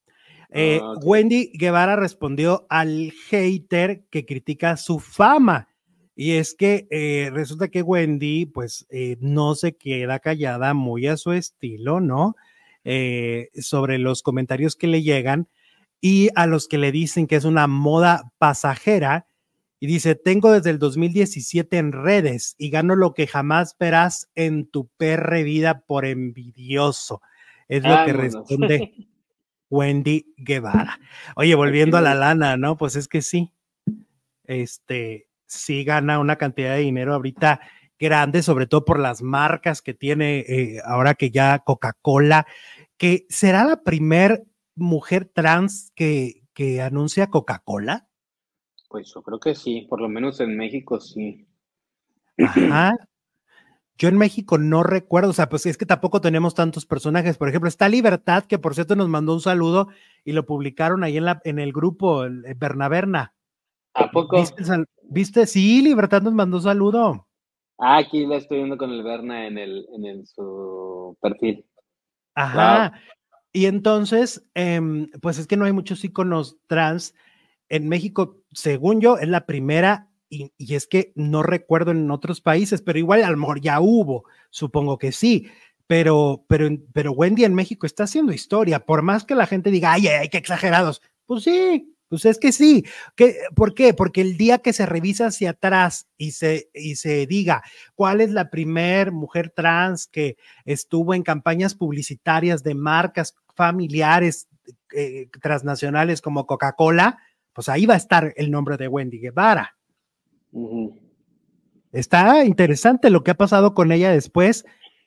Eh, ah, Wendy Guevara respondió al hater que critica su fama. Y es que eh, resulta que Wendy, pues, eh, no se queda callada muy a su estilo, ¿no? sobre los comentarios que le llegan y a los que le dicen que es una moda pasajera. Y dice, tengo desde el 2017 en redes y gano lo que jamás verás en tu perre vida por envidioso. Es lo que responde Wendy Guevara. Oye, volviendo a la lana, ¿no? Pues es que sí. Este, sí gana una cantidad de dinero ahorita grande, sobre todo por las marcas que tiene eh, ahora que ya Coca-Cola, que será la primer mujer trans que, que anuncia Coca-Cola? Pues yo creo que sí, por lo menos en México sí. Ajá. Yo en México no recuerdo, o sea, pues es que tampoco tenemos tantos personajes. Por ejemplo, está Libertad, que por cierto nos mandó un saludo y lo publicaron ahí en, la, en el grupo Bernaberna. ¿A poco? ¿Viste? Sí, Libertad nos mandó un saludo. Ah, aquí la estoy viendo con el Berna en, el, en su perfil. Ajá. Y entonces, em, pues es que no hay muchos iconos trans. En México, según yo, es la primera y, es que no recuerdo en otros países, pero igual a lo mejor ya hubo, supongo que sí. Pero, pero, pero Wendy en México está haciendo historia, por más que la gente diga, ay, ay, qué exagerados. Pues sí, pues es que sí. ¿Qué, ¿Por qué? Porque el día que se revisa hacia atrás y se, y se diga cuál es la primer mujer trans que estuvo en campañas publicitarias de marcas familiares eh, transnacionales como Coca-Cola, pues ahí va a estar el nombre de Wendy Guevara. Está interesante lo que ha pasado con ella después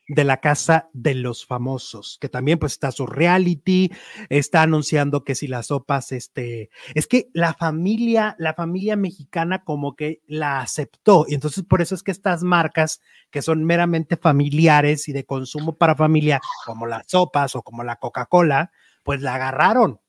de la casa de los famosos, que también pues está su reality, está anunciando que si las sopas, este, es que la familia, la familia mexicana como que la aceptó y entonces por eso es que estas marcas que son meramente familiares y de consumo para familia, como las sopas o como la Coca-Cola, pues la agarraron.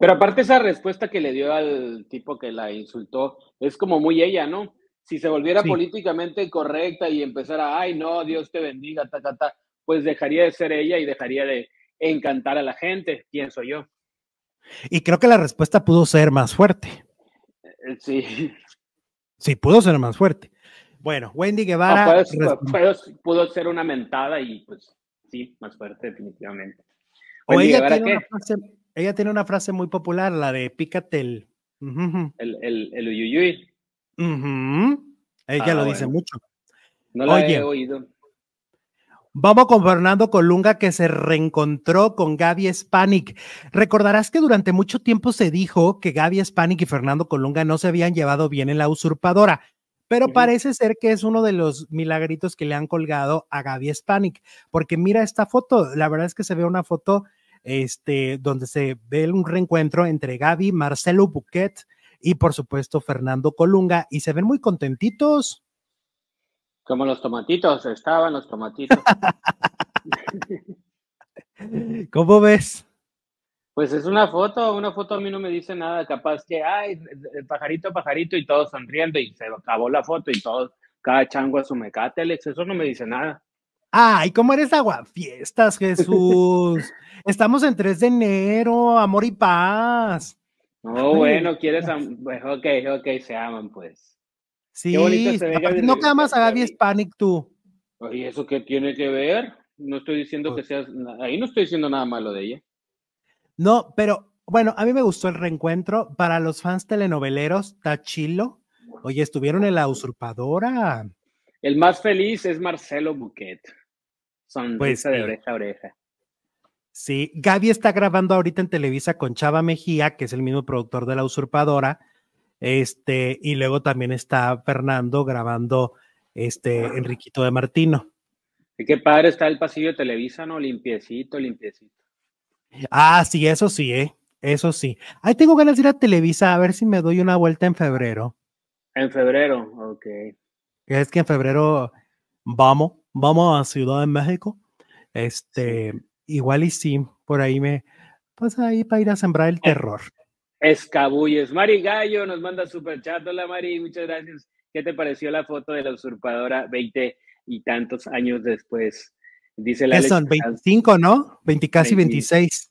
Pero aparte esa respuesta que le dio al tipo que la insultó es como muy ella, ¿no? Si se volviera políticamente correcta y empezara, ay, no, Dios te bendiga, ta, ta, ta, pues dejaría de ser ella y dejaría de encantar a la gente, pienso yo. Y creo que la respuesta pudo ser más fuerte. Eh, sí. Sí, pudo ser más fuerte. Bueno, Wendy Guevara. pudo, ser una mentada y pues sí, más fuerte, definitivamente. O ella, tiene una frase, ella tiene una frase muy popular, la de pícate el el, el, el uyuyuy. Ella ah, lo dice mucho. No lo he oído. Vamos con Fernando Colunga que se reencontró con Gaby Spanik. Recordarás que durante mucho tiempo se dijo que Gaby Spanik y Fernando Colunga no se habían llevado bien en la usurpadora, pero parece ser que es uno de los milagritos que le han colgado a Gaby Spanik, porque mira esta foto, la verdad es que se ve una foto este, donde se ve un reencuentro entre Gaby, Marcelo Buquet y por supuesto Fernando Colunga y se ven muy contentitos. Como los tomatitos, estaban los tomatitos. ¿Cómo ves? Pues es una foto, una foto a mí no me dice nada, capaz que, ay, el pajarito, pajarito y todos sonriendo y se acabó la foto y todos, cada chango a su mecate, Alex, eso no me dice nada. Ay, ¿cómo eres agua? Fiestas, Jesús. Estamos en 3 de enero, amor y paz. No, bueno, quieres. Pues, ok, ok, se aman, pues. Sí, no que amas a Gaby Spanik tú. ¿Y eso qué tiene que ver? No estoy diciendo que pues seas. Ahí no estoy diciendo nada malo de ella. No, pero bueno, a mí me gustó el reencuentro. Para los fans telenoveleros, está chilo. Oye, estuvieron en La Usurpadora. El más feliz es Marcelo Buquet. Sonrisa pues, de oreja a oreja. Sí, Gaby está grabando ahorita en Televisa con Chava Mejía, que es el mismo productor de La Usurpadora. Este, y luego también está Fernando grabando este Enriquito de Martino. Y qué padre está el pasillo de Televisa, ¿no? Limpiecito, limpiecito. Ah, sí, eso sí, ¿eh? Eso sí. Ahí tengo ganas de ir a Televisa a ver si me doy una vuelta en febrero. En febrero, ok. Es que en febrero vamos, vamos a Ciudad de México. Este, igual y sí, por ahí me, pues ahí para ir a sembrar el terror. Escabulles. Mari Gallo nos manda super chat. Hola Mari, muchas gracias. ¿Qué te pareció la foto de la usurpadora 20 y tantos años después? Dice la. son? 25, ¿no? 20, casi 26.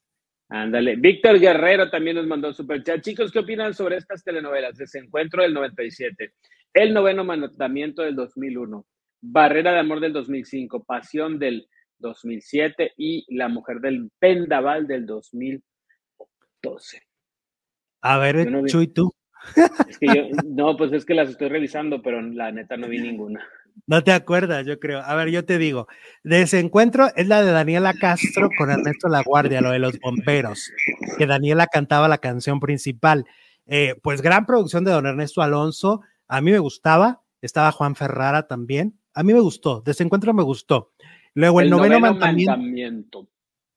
Ándale. Víctor Guerrero también nos mandó super chat. Chicos, ¿qué opinan sobre estas telenovelas? Desencuentro del 97, El noveno mandamiento del 2001, Barrera de amor del 2005, Pasión del 2007 y La mujer del Pendaval del 2012. A ver, Chuy, tú. no, pues es que las estoy revisando, pero la neta no vi ninguna. No te acuerdas, yo creo. A ver, yo te digo, Desencuentro es la de Daniela Castro con Ernesto La Guardia, lo de los bomberos, que Daniela cantaba la canción principal. Eh, pues gran producción de don Ernesto Alonso, a mí me gustaba, estaba Juan Ferrara también, a mí me gustó, Desencuentro me gustó. Luego el, noveno, mandamiento,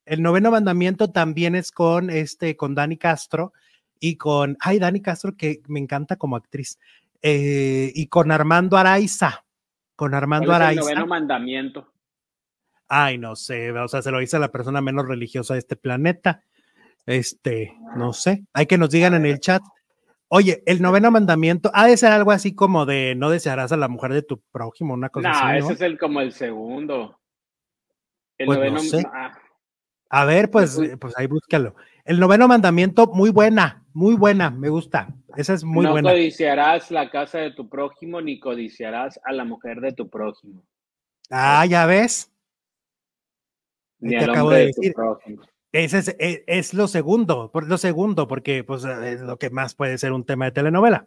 El noveno mandamiento también es con este, con Dani Castro y con, ay, Dani Castro que me encanta como actriz, eh, y con Armando Araiza, con Armando Araiza. El noveno mandamiento. Ay, no sé, o sea, se lo dice a la persona menos religiosa de este planeta. Este, no sé, hay que nos digan en el chat. Oye, el noveno mandamiento ha de ser algo así como de no desearás a la mujer de tu prójimo, una cosa así. ¿no? ese es el como el segundo. El pues noveno, no ah. A ver, pues, pues ahí búscalo. El noveno mandamiento, muy buena, muy buena, me gusta. Esa es muy buena. No codiciarás la casa de tu prójimo, ni codiciarás a la mujer de tu prójimo. Ah, ya ves. Ni te acabo de, decir. Ese es, e, es, lo segundo, por lo segundo, porque pues es lo que más puede ser un tema de telenovela.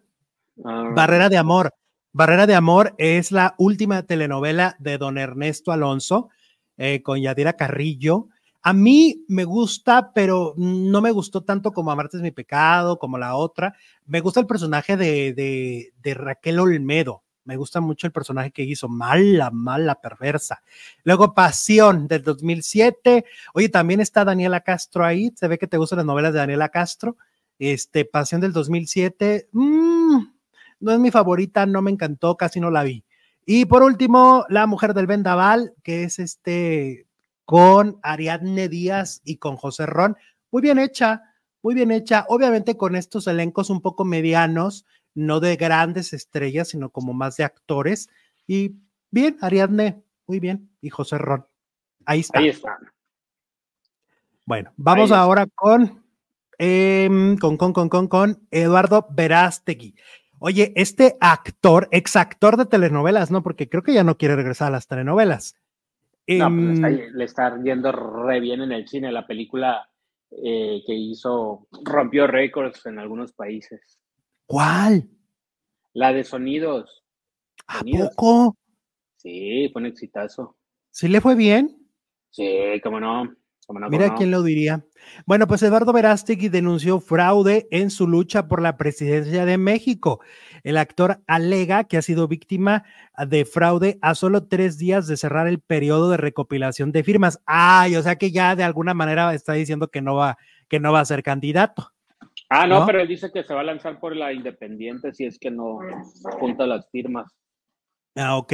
Ah. Barrera de Amor. Barrera de Amor es la última telenovela de don Ernesto Alonso eh, con Yadira Carrillo. A mí me gusta, pero no me gustó tanto como Amarte es mi pecado, como la otra. Me gusta el personaje de, de, Raquel Olmedo. Me gusta mucho el personaje que hizo, mala, mala, perversa. Luego Pasión del 2007. Oye, también está Daniela Castro ahí. Se ve que te gustan las novelas de Daniela Castro. Este, Pasión del 2007. Mm, no es mi favorita, no me encantó, casi no la vi. Y por último, La Mujer del Vendaval, que es este con Ariadne Díaz y con José Ron. Muy bien hecha, muy bien hecha. Obviamente con estos elencos un poco medianos, no de grandes estrellas, sino como más de actores. Y bien, Ariadne, muy bien. Y José Ron. Ahí está. Ahí está. Bueno, vamos ahora con, em, con, con, con, con, con Eduardo Verástegui. Oye, este actor, ex actor de telenovelas, ¿no? Porque creo que ya no quiere regresar a las telenovelas. No, pues le, está, le, yendo re bien en el cine. La película eh, que hizo rompió récords en algunos países. ¿Cuál? La de sonidos. ¿A poco? Sí, fue un exitazo. ¿Sí le fue bien? Sí, cómo no. Mira quién lo diría. Bueno, pues Eduardo Verástegui denunció fraude en su lucha por la presidencia de México. El actor alega que ha sido víctima de fraude a solo tres días de cerrar el periodo de recopilación de firmas. Ay, o sea que ya de alguna manera está diciendo que no va, que no va a ser candidato. Ah, no, pero él dice que se va a lanzar por la independiente si es que no junta las firmas. Ah, ok.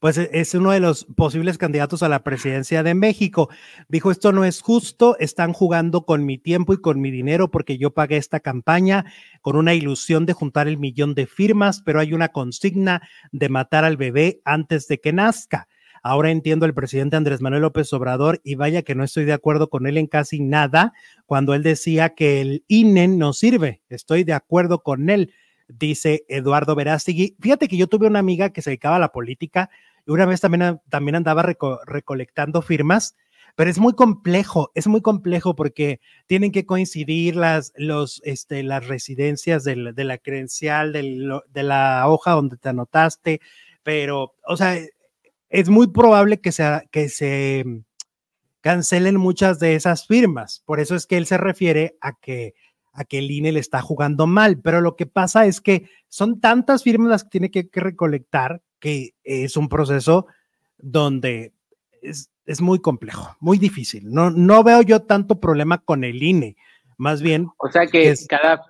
Pues e, es uno de los posibles candidatos a la presidencia de México. Dijo, esto no es justo, están jugando con mi tiempo y con mi dinero porque yo pagué esta campaña con una ilusión de juntar el millón de firmas, pero hay una consigna de matar al bebé antes de que nazca. Ahora entiendo al presidente Andrés Manuel López Obrador y vaya que no estoy de acuerdo con él en casi nada cuando él decía que el INE no sirve. Estoy de acuerdo con él dice Eduardo Verástegui. Fíjate que yo tuve una amiga que se dedicaba a la política y una vez también, también andaba recolectando firmas, pero es muy complejo, es muy complejo porque tienen que coincidir las, este, las residencias de la credencial, de la hoja donde te anotaste, pero, o sea, es muy probable que, sea, que se cancelen muchas de esas firmas. Por eso es que él se refiere a que a que el INE le está jugando mal, pero lo que pasa es que son tantas firmas las que tiene que, recolectar que es un proceso donde es, muy complejo, muy difícil. No, no veo yo tanto problema con el INE, más bien. O sea que, cada,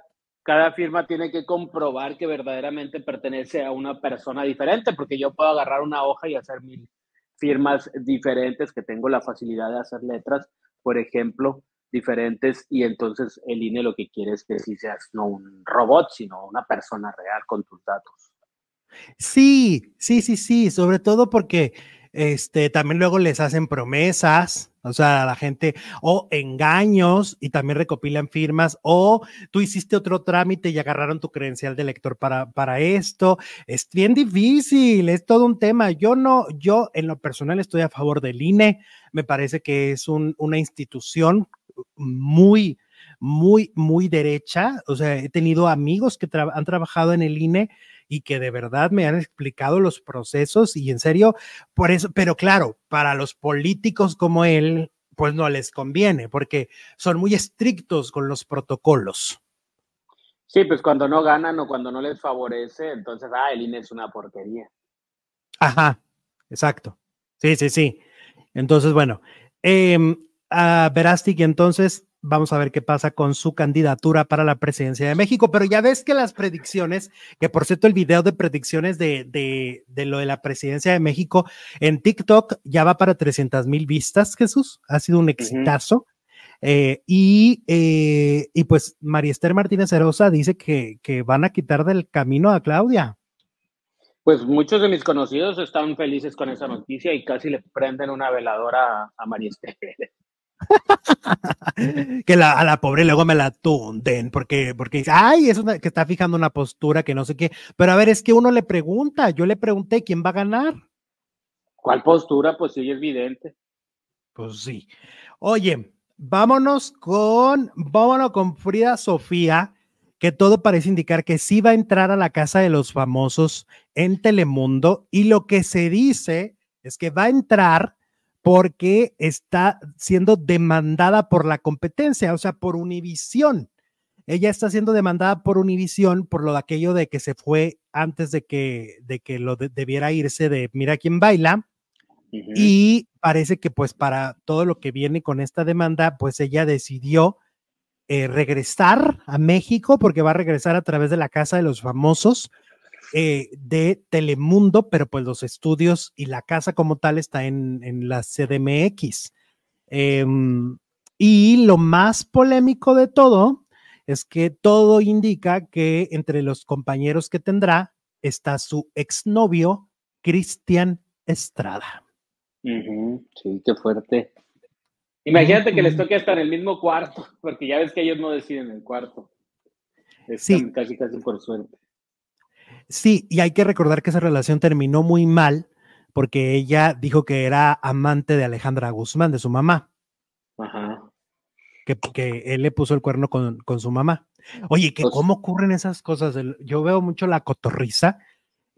cada firma tiene que comprobar que verdaderamente pertenece a una persona diferente, porque yo puedo agarrar una hoja y hacer mil firmas diferentes, que tengo la facilidad de hacer letras, por ejemplo, diferentes y entonces el INE lo que quiere es que si seas no un robot, sino una persona real con tus datos. Sí, sí, sí, sí, sobre todo porque este, también luego les hacen promesas, o sea, a la gente, o engaños y también recopilan firmas, o tú hiciste otro trámite y agarraron tu credencial de lector para, para esto. Es bien difícil, es todo un tema. Yo no, yo en lo personal estoy a favor del INE, me parece que es una institución muy, muy, muy derecha. O sea, he tenido amigos que han trabajado en el INE y que de verdad me han explicado los procesos y en serio, por eso, pero claro, para los políticos como él, pues no les conviene porque son muy estrictos con los protocolos. Sí, pues cuando no ganan o cuando no les favorece, entonces, ah, el INE es una porquería. Ajá, exacto. Sí, sí, sí. Entonces, bueno, eh, a Verástig entonces vamos a ver qué pasa con su candidatura para la presidencia de México. Pero ya ves que las predicciones, que por cierto el video de predicciones de, de, lo de la presidencia de México en TikTok ya va para 300 mil vistas, Jesús. Ha sido un exitazo. Eh, y, eh, y pues María Esther Martínez Herosa dice que, que van a quitar del camino a Claudia. Pues muchos de mis conocidos están felices con esa noticia y casi le prenden una veladora a, María Esther. que la, a la pobre luego me la tunden porque, porque ay, es una, que está fijando una postura que no sé qué. Pero a ver, es que uno le pregunta, yo le pregunté quién va a ganar. ¿Cuál postura? Pues sí, es evidente. Pues sí. Oye, vámonos con, vámonos con Frida Sofía, que todo parece indicar que sí va a entrar a la casa de los famosos en Telemundo y lo que se dice es que va a entrar porque está siendo demandada por la competencia, o sea, por Univisión. Ella está siendo demandada por Univisión por lo de aquello de que se fue antes de que, de que lo debiera irse de Mira quién baila. Y parece que pues para todo lo que viene con esta demanda, pues ella decidió eh, regresar a México porque va a regresar a través de la Casa de los Famosos eh, de Telemundo, pero pues los estudios y la casa como tal está en, la CDMX. Em, y lo más polémico de todo es que todo indica que entre los compañeros que tendrá está su exnovio, Cristian Estrada. Sí, qué fuerte. Imagínate que les toque estar en el mismo cuarto, porque ya ves que ellos no deciden el cuarto. sí. Casi, casi por suerte. Sí, y hay que recordar que esa relación terminó muy mal porque ella dijo que era amante de Alejandra Guzmán, de su mamá. Ajá. Que, que él le puso el cuerno con, su mamá. Oye, que pues cómo ocurren esas cosas. Yo veo mucho la cotorriza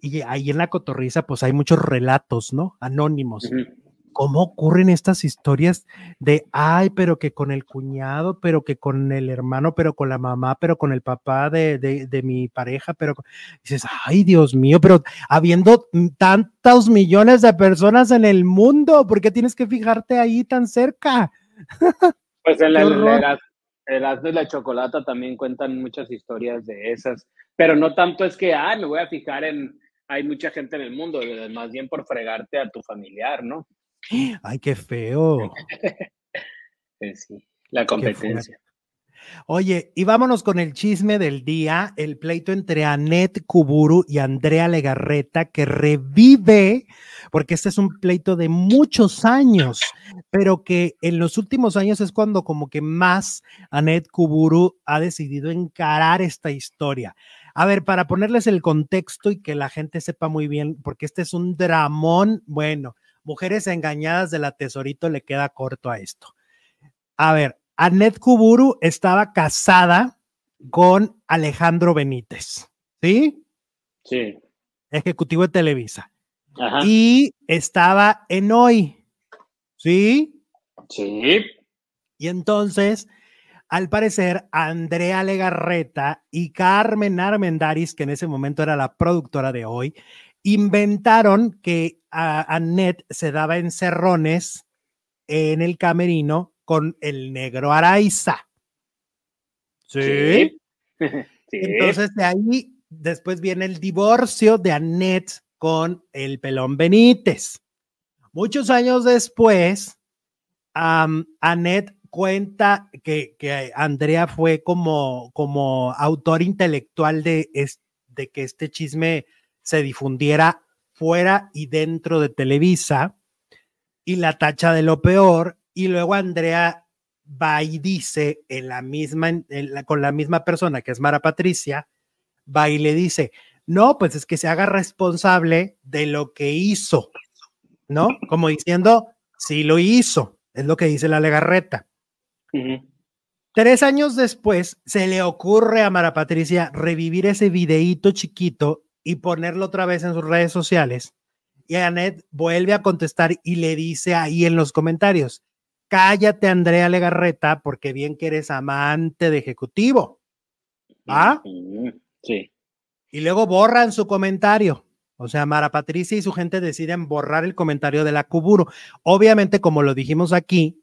y ahí en la cotorriza pues hay muchos relatos, ¿no? Anónimos cómo ocurren estas historias de, ay, pero que con el cuñado, pero que con el hermano, pero con la mamá, pero con el papá de, de, mi pareja, pero dices, ay, Dios mío, pero habiendo tantos millones de personas en el mundo, ¿por qué tienes que fijarte ahí tan cerca? Pues en la, edad, de la chocolata también cuentan muchas historias de esas, pero no tanto es que, ay, me voy a fijar en, hay mucha gente en el mundo, más bien por fregarte a tu familiar, ¿no? Ay, qué feo. sí, la competencia. Oye, y vámonos con el chisme del día, el pleito entre Annette Kuburu y Andrea Legarreta, que revive, porque este es un pleito de muchos años, pero que en los últimos años es cuando como que más Annette Kuburu ha decidido encarar esta historia. A ver, para ponerles el contexto y que la gente sepa muy bien, porque este es un dramón, bueno, Mujeres engañadas de la Tesorito le queda corto a esto. A ver, Annette Kuburu estaba casada con Alejandro Benítez, ¿sí? Sí. Ejecutivo de Televisa. Ajá. Y estaba en hoy, ¿sí? Sí. Y entonces, al parecer, Andrea Legarreta y Carmen Armendaris, que en ese momento era la productora de hoy, inventaron que a Annette se daba encerrones en el camerino con el negro Araiza. ¿Sí? Entonces de ahí después viene el divorcio de Annette con el pelón Benítez. Muchos años después, Annette cuenta que, que, Andrea fue como, como autor intelectual de, de que este chisme se difundiera fuera y dentro de Televisa y la tacha de lo peor y luego Andrea va y dice en la misma con la misma persona que es Mara Patricia va y le dice no pues es que se haga responsable de lo que hizo no como diciendo sí lo hizo es lo que dice la legarreta. Tres años después se le ocurre a Mara Patricia revivir ese videíto chiquito y ponerlo otra vez en sus redes sociales. Y Annette vuelve a contestar y le dice ahí en los comentarios, cállate Andrea Legarreta porque bien que eres amante de ejecutivo. ¿Ah? Sí. Y luego borran su comentario. O sea, Mara Patricia y su gente deciden borrar el comentario de la Cuburo. Obviamente, como lo dijimos aquí,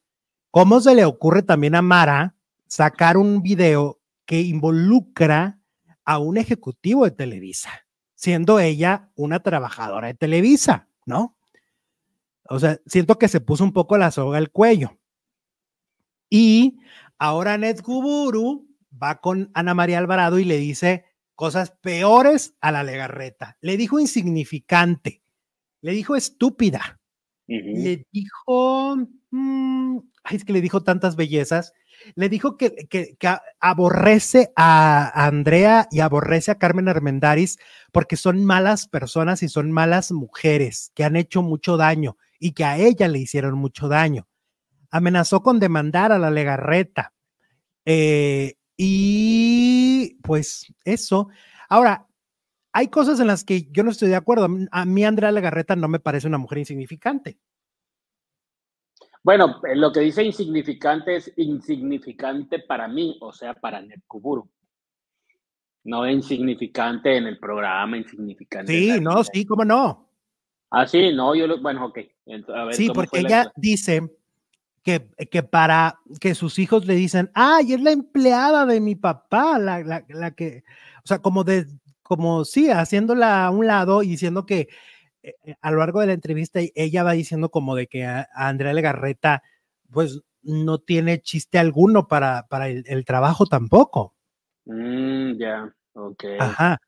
¿cómo se le ocurre también a Mara sacar un video que involucra a un ejecutivo de Televisa, siendo ella una trabajadora de Televisa, ¿no? O sea, siento que se puso un poco la soga al cuello. Y ahora Ned Kuburu va con Ana María Alvarado y le dice cosas peores a la Legarreta. Le dijo insignificante, le dijo estúpida, le dijo, mm, ay, es que le dijo tantas bellezas, le dijo que, que, aborrece a Andrea y aborrece a Carmen Armendaris porque son malas personas y son malas mujeres que han hecho mucho daño y que a ella le hicieron mucho daño. Amenazó con demandar a la Legarreta. Eh, y pues eso. Ahora, hay cosas en las que yo no estoy de acuerdo. A mí Andrea Legarreta no me parece una mujer insignificante. Bueno, eh, lo que dice insignificante es insignificante para mí, o sea, para Netkuburu. No insignificante en el programa, insignificante. Sí, no, sí, cómo no. Ah, sí, no, yo lo, bueno, ok. sí, porque ella dice que, que, para que sus hijos le dicen, ay, es la empleada de mi papá, la, la, la que, o sea, como de, como sí, haciéndola a un lado y diciendo que a lo largo de la entrevista ella va diciendo como de que a, Andrea Legarreta pues no tiene chiste alguno para, para el, trabajo tampoco. Mm, ya, ok. Ajá.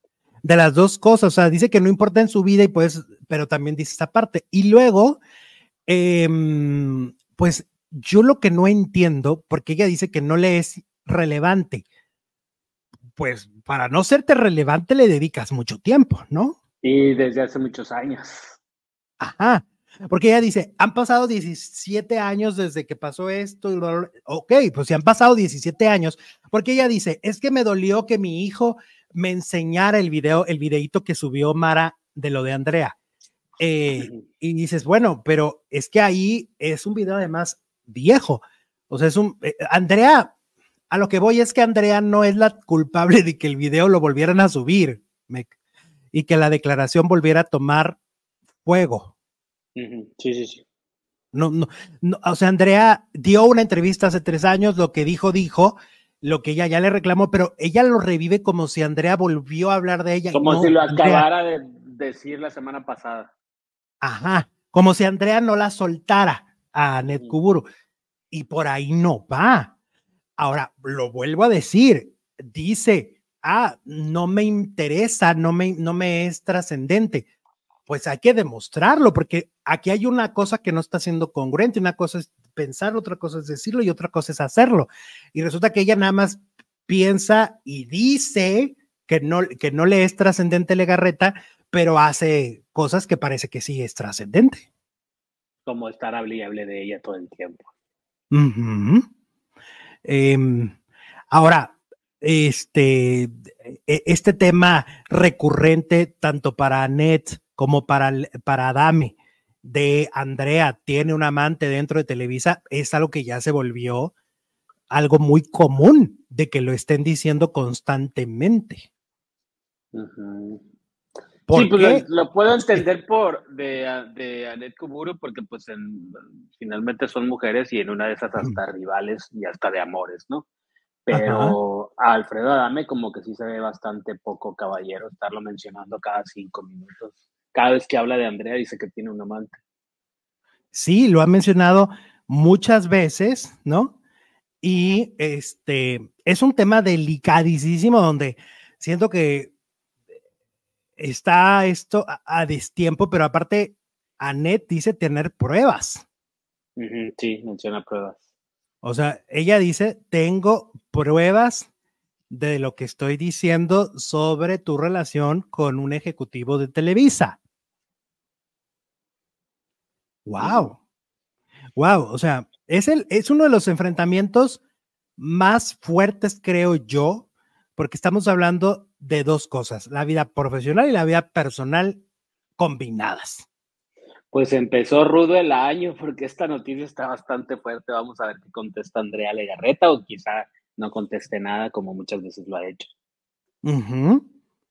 De las dos cosas, o sea, dice que no importa en su vida y pues, pero también dice esa parte. Y luego, em, pues yo lo que no entiendo, porque ella dice que no le es relevante, pues para no serte relevante le dedicas mucho tiempo, ¿no? Y desde hace muchos años. Ajá, porque ella dice, han pasado 17 años desde que pasó esto. Ok, pues si han pasado 17 años, porque ella dice, es que me dolió que mi hijo me enseñara el video, el videito que subió Mara de lo de Andrea. Eh, y dices, bueno, pero es que ahí es un video además viejo. O sea, es un, eh, Andrea, a lo que voy es que Andrea no es la culpable de que el video lo volvieran a subir. Me, y que la declaración volviera a tomar fuego. Sí, sí, sí. No, no, o sea, Andrea dio una entrevista hace tres años, lo que dijo, dijo, lo que ella ya le reclamó, pero ella lo revive como si Andrea volvió a hablar de ella. Como si lo acabara de decir la semana pasada. Ajá, como si Andrea no la soltara a Ned Kuburu. Y por ahí no va. Ahora, lo vuelvo a decir, dice, ah, no me interesa, no me, no me es trascendente. Pues hay que demostrarlo, porque aquí hay una cosa que no está siendo congruente, una cosa es pensarlo, otra cosa es decirlo y otra cosa es hacerlo. Y resulta que ella nada más piensa y dice que no, que no le es trascendente Legarreta, pero hace cosas que parece que sí es trascendente. Como estar hablable de ella todo el tiempo. Em, ahora, este, e, este tema recurrente tanto para Annette como para, para Adame de Andrea tiene un amante dentro de Televisa es algo que ya se volvió algo muy común de que lo estén diciendo constantemente. sí, pues lo, puedo entender por de, de Annette Kuburu porque pues finalmente son mujeres y en una de esas hasta rivales y hasta de amores, ¿no? Pero a Alfredo Adame como que sí se ve bastante poco caballero estarlo mencionando cada cinco minutos. Cada vez que habla de Andrea dice que tiene un amante. Sí, lo ha mencionado muchas veces, ¿no? Y este es un tema delicadísimo donde siento que está esto a, destiempo, pero aparte, Anet dice tener pruebas. sí, menciona pruebas. O sea, ella dice, tengo pruebas de lo que estoy diciendo sobre tu relación con un ejecutivo de Televisa. Wow. Wow. O sea, es, el, es uno de los enfrentamientos más fuertes, creo yo, porque estamos hablando de dos cosas, la vida profesional y la vida personal combinadas. Pues empezó rudo el año porque esta noticia está bastante fuerte. Vamos a ver qué contesta Andrea Legarreta o quizá no conteste nada como muchas veces lo ha hecho.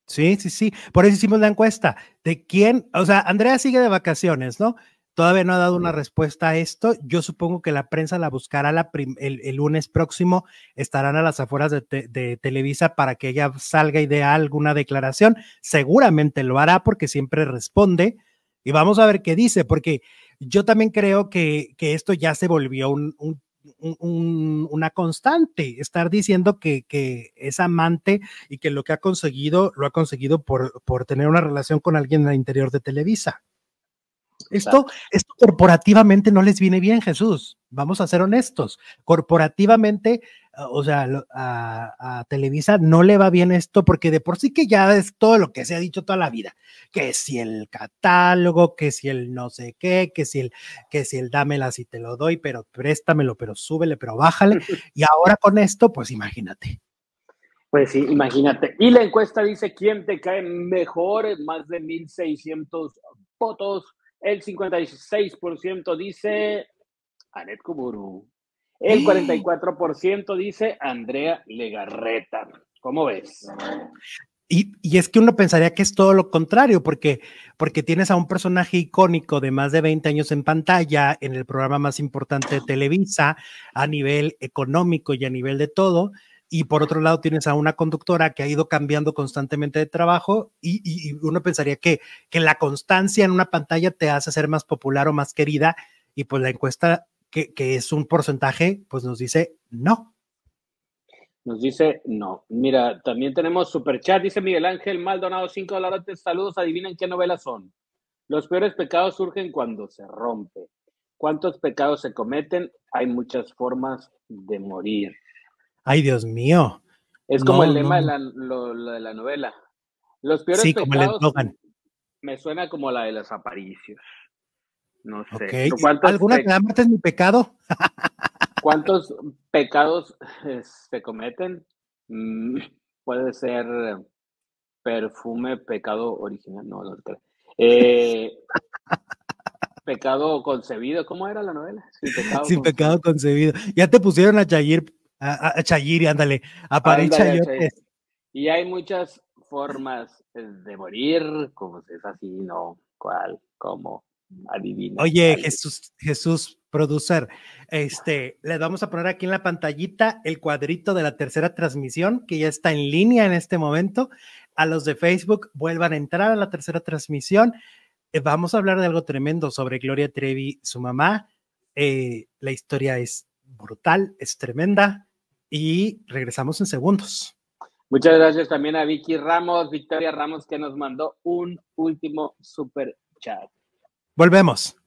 Sí, sí, sí. Por eso hicimos la encuesta de quién, o sea, Andrea sigue de vacaciones, ¿no? Todavía no ha dado una respuesta a esto. Yo supongo que la prensa la buscará el, lunes próximo. Estarán a las afueras de, Televisa para que ella salga y dé alguna declaración. Seguramente lo hará porque siempre responde. Y vamos a ver qué dice, porque yo también creo que, esto ya se volvió una constante, estar diciendo que, es amante y que lo que ha conseguido lo ha conseguido por, por tener una relación con alguien al interior de Televisa. Esto, esto corporativamente no les viene bien, Jesús. Vamos a ser honestos. Corporativamente, o sea, a, Televisa no le va bien esto porque de por sí que ya es todo lo que se ha dicho toda la vida. Que si el catálogo, que si el no sé qué, que si el, que si el dámela si te lo doy, pero préstamelo, pero súbele, pero bájale. Y ahora con esto, pues imagínate. Pues sí, imagínate. Y la encuesta dice quién te cae mejor, más de 1.600 votos el 56% dice Anet Kuburu. El 44% dice Andrea Legarreta. ¿Cómo ves? Y, es que uno pensaría que es todo lo contrario, porque, porque tienes a un personaje icónico de más de 20 años en pantalla, en el programa más importante de Televisa, a nivel económico y a nivel de todo, y por otro lado tienes a una conductora que ha ido cambiando constantemente de trabajo y, uno pensaría que, que, la constancia en una pantalla te hace ser más popular o más querida y pues la encuesta que, que es un porcentaje pues nos dice no. Nos dice no. Mira, también tenemos super chat, dice Miguel Ángel Maldonado, 5 dólares, saludos, adivinen qué novelas son. Los peores pecados surgen cuando se rompe. ¿Cuántos pecados se cometen? Hay muchas formas de morir. Ay, Dios mío. Es como el lema de, la, de, la, novela. Los peores sí, como el me suena como la de los aparicios. No sé. ¿Alguna que es mi pecado? ¿Cuántos pecados se cometen? Mm, puede ser perfume, pecado original. No, no. Eh, pecado concebido, ¿cómo era la novela? Sin pecado, Sin pecado concebido. Ya te pusieron a Chayir a, a Chayiri, ándale, a París Y hay muchas formas de morir, como es así, no, cuál, cómo, adivina. Oye, Jesús, Jesús, producer, este, les vamos a poner aquí en la pantallita el cuadrito de la tercera transmisión, que ya está en línea en este momento. A los de Facebook, vuelvan a entrar a la tercera transmisión. Eh, vamos a hablar de algo tremendo sobre Gloria Trevi, su mamá. Eh, la historia es brutal, es tremenda y regresamos en segundos. Muchas gracias también a Vicky Ramos, Victoria Ramos, que nos mandó un último super chat. Volvemos.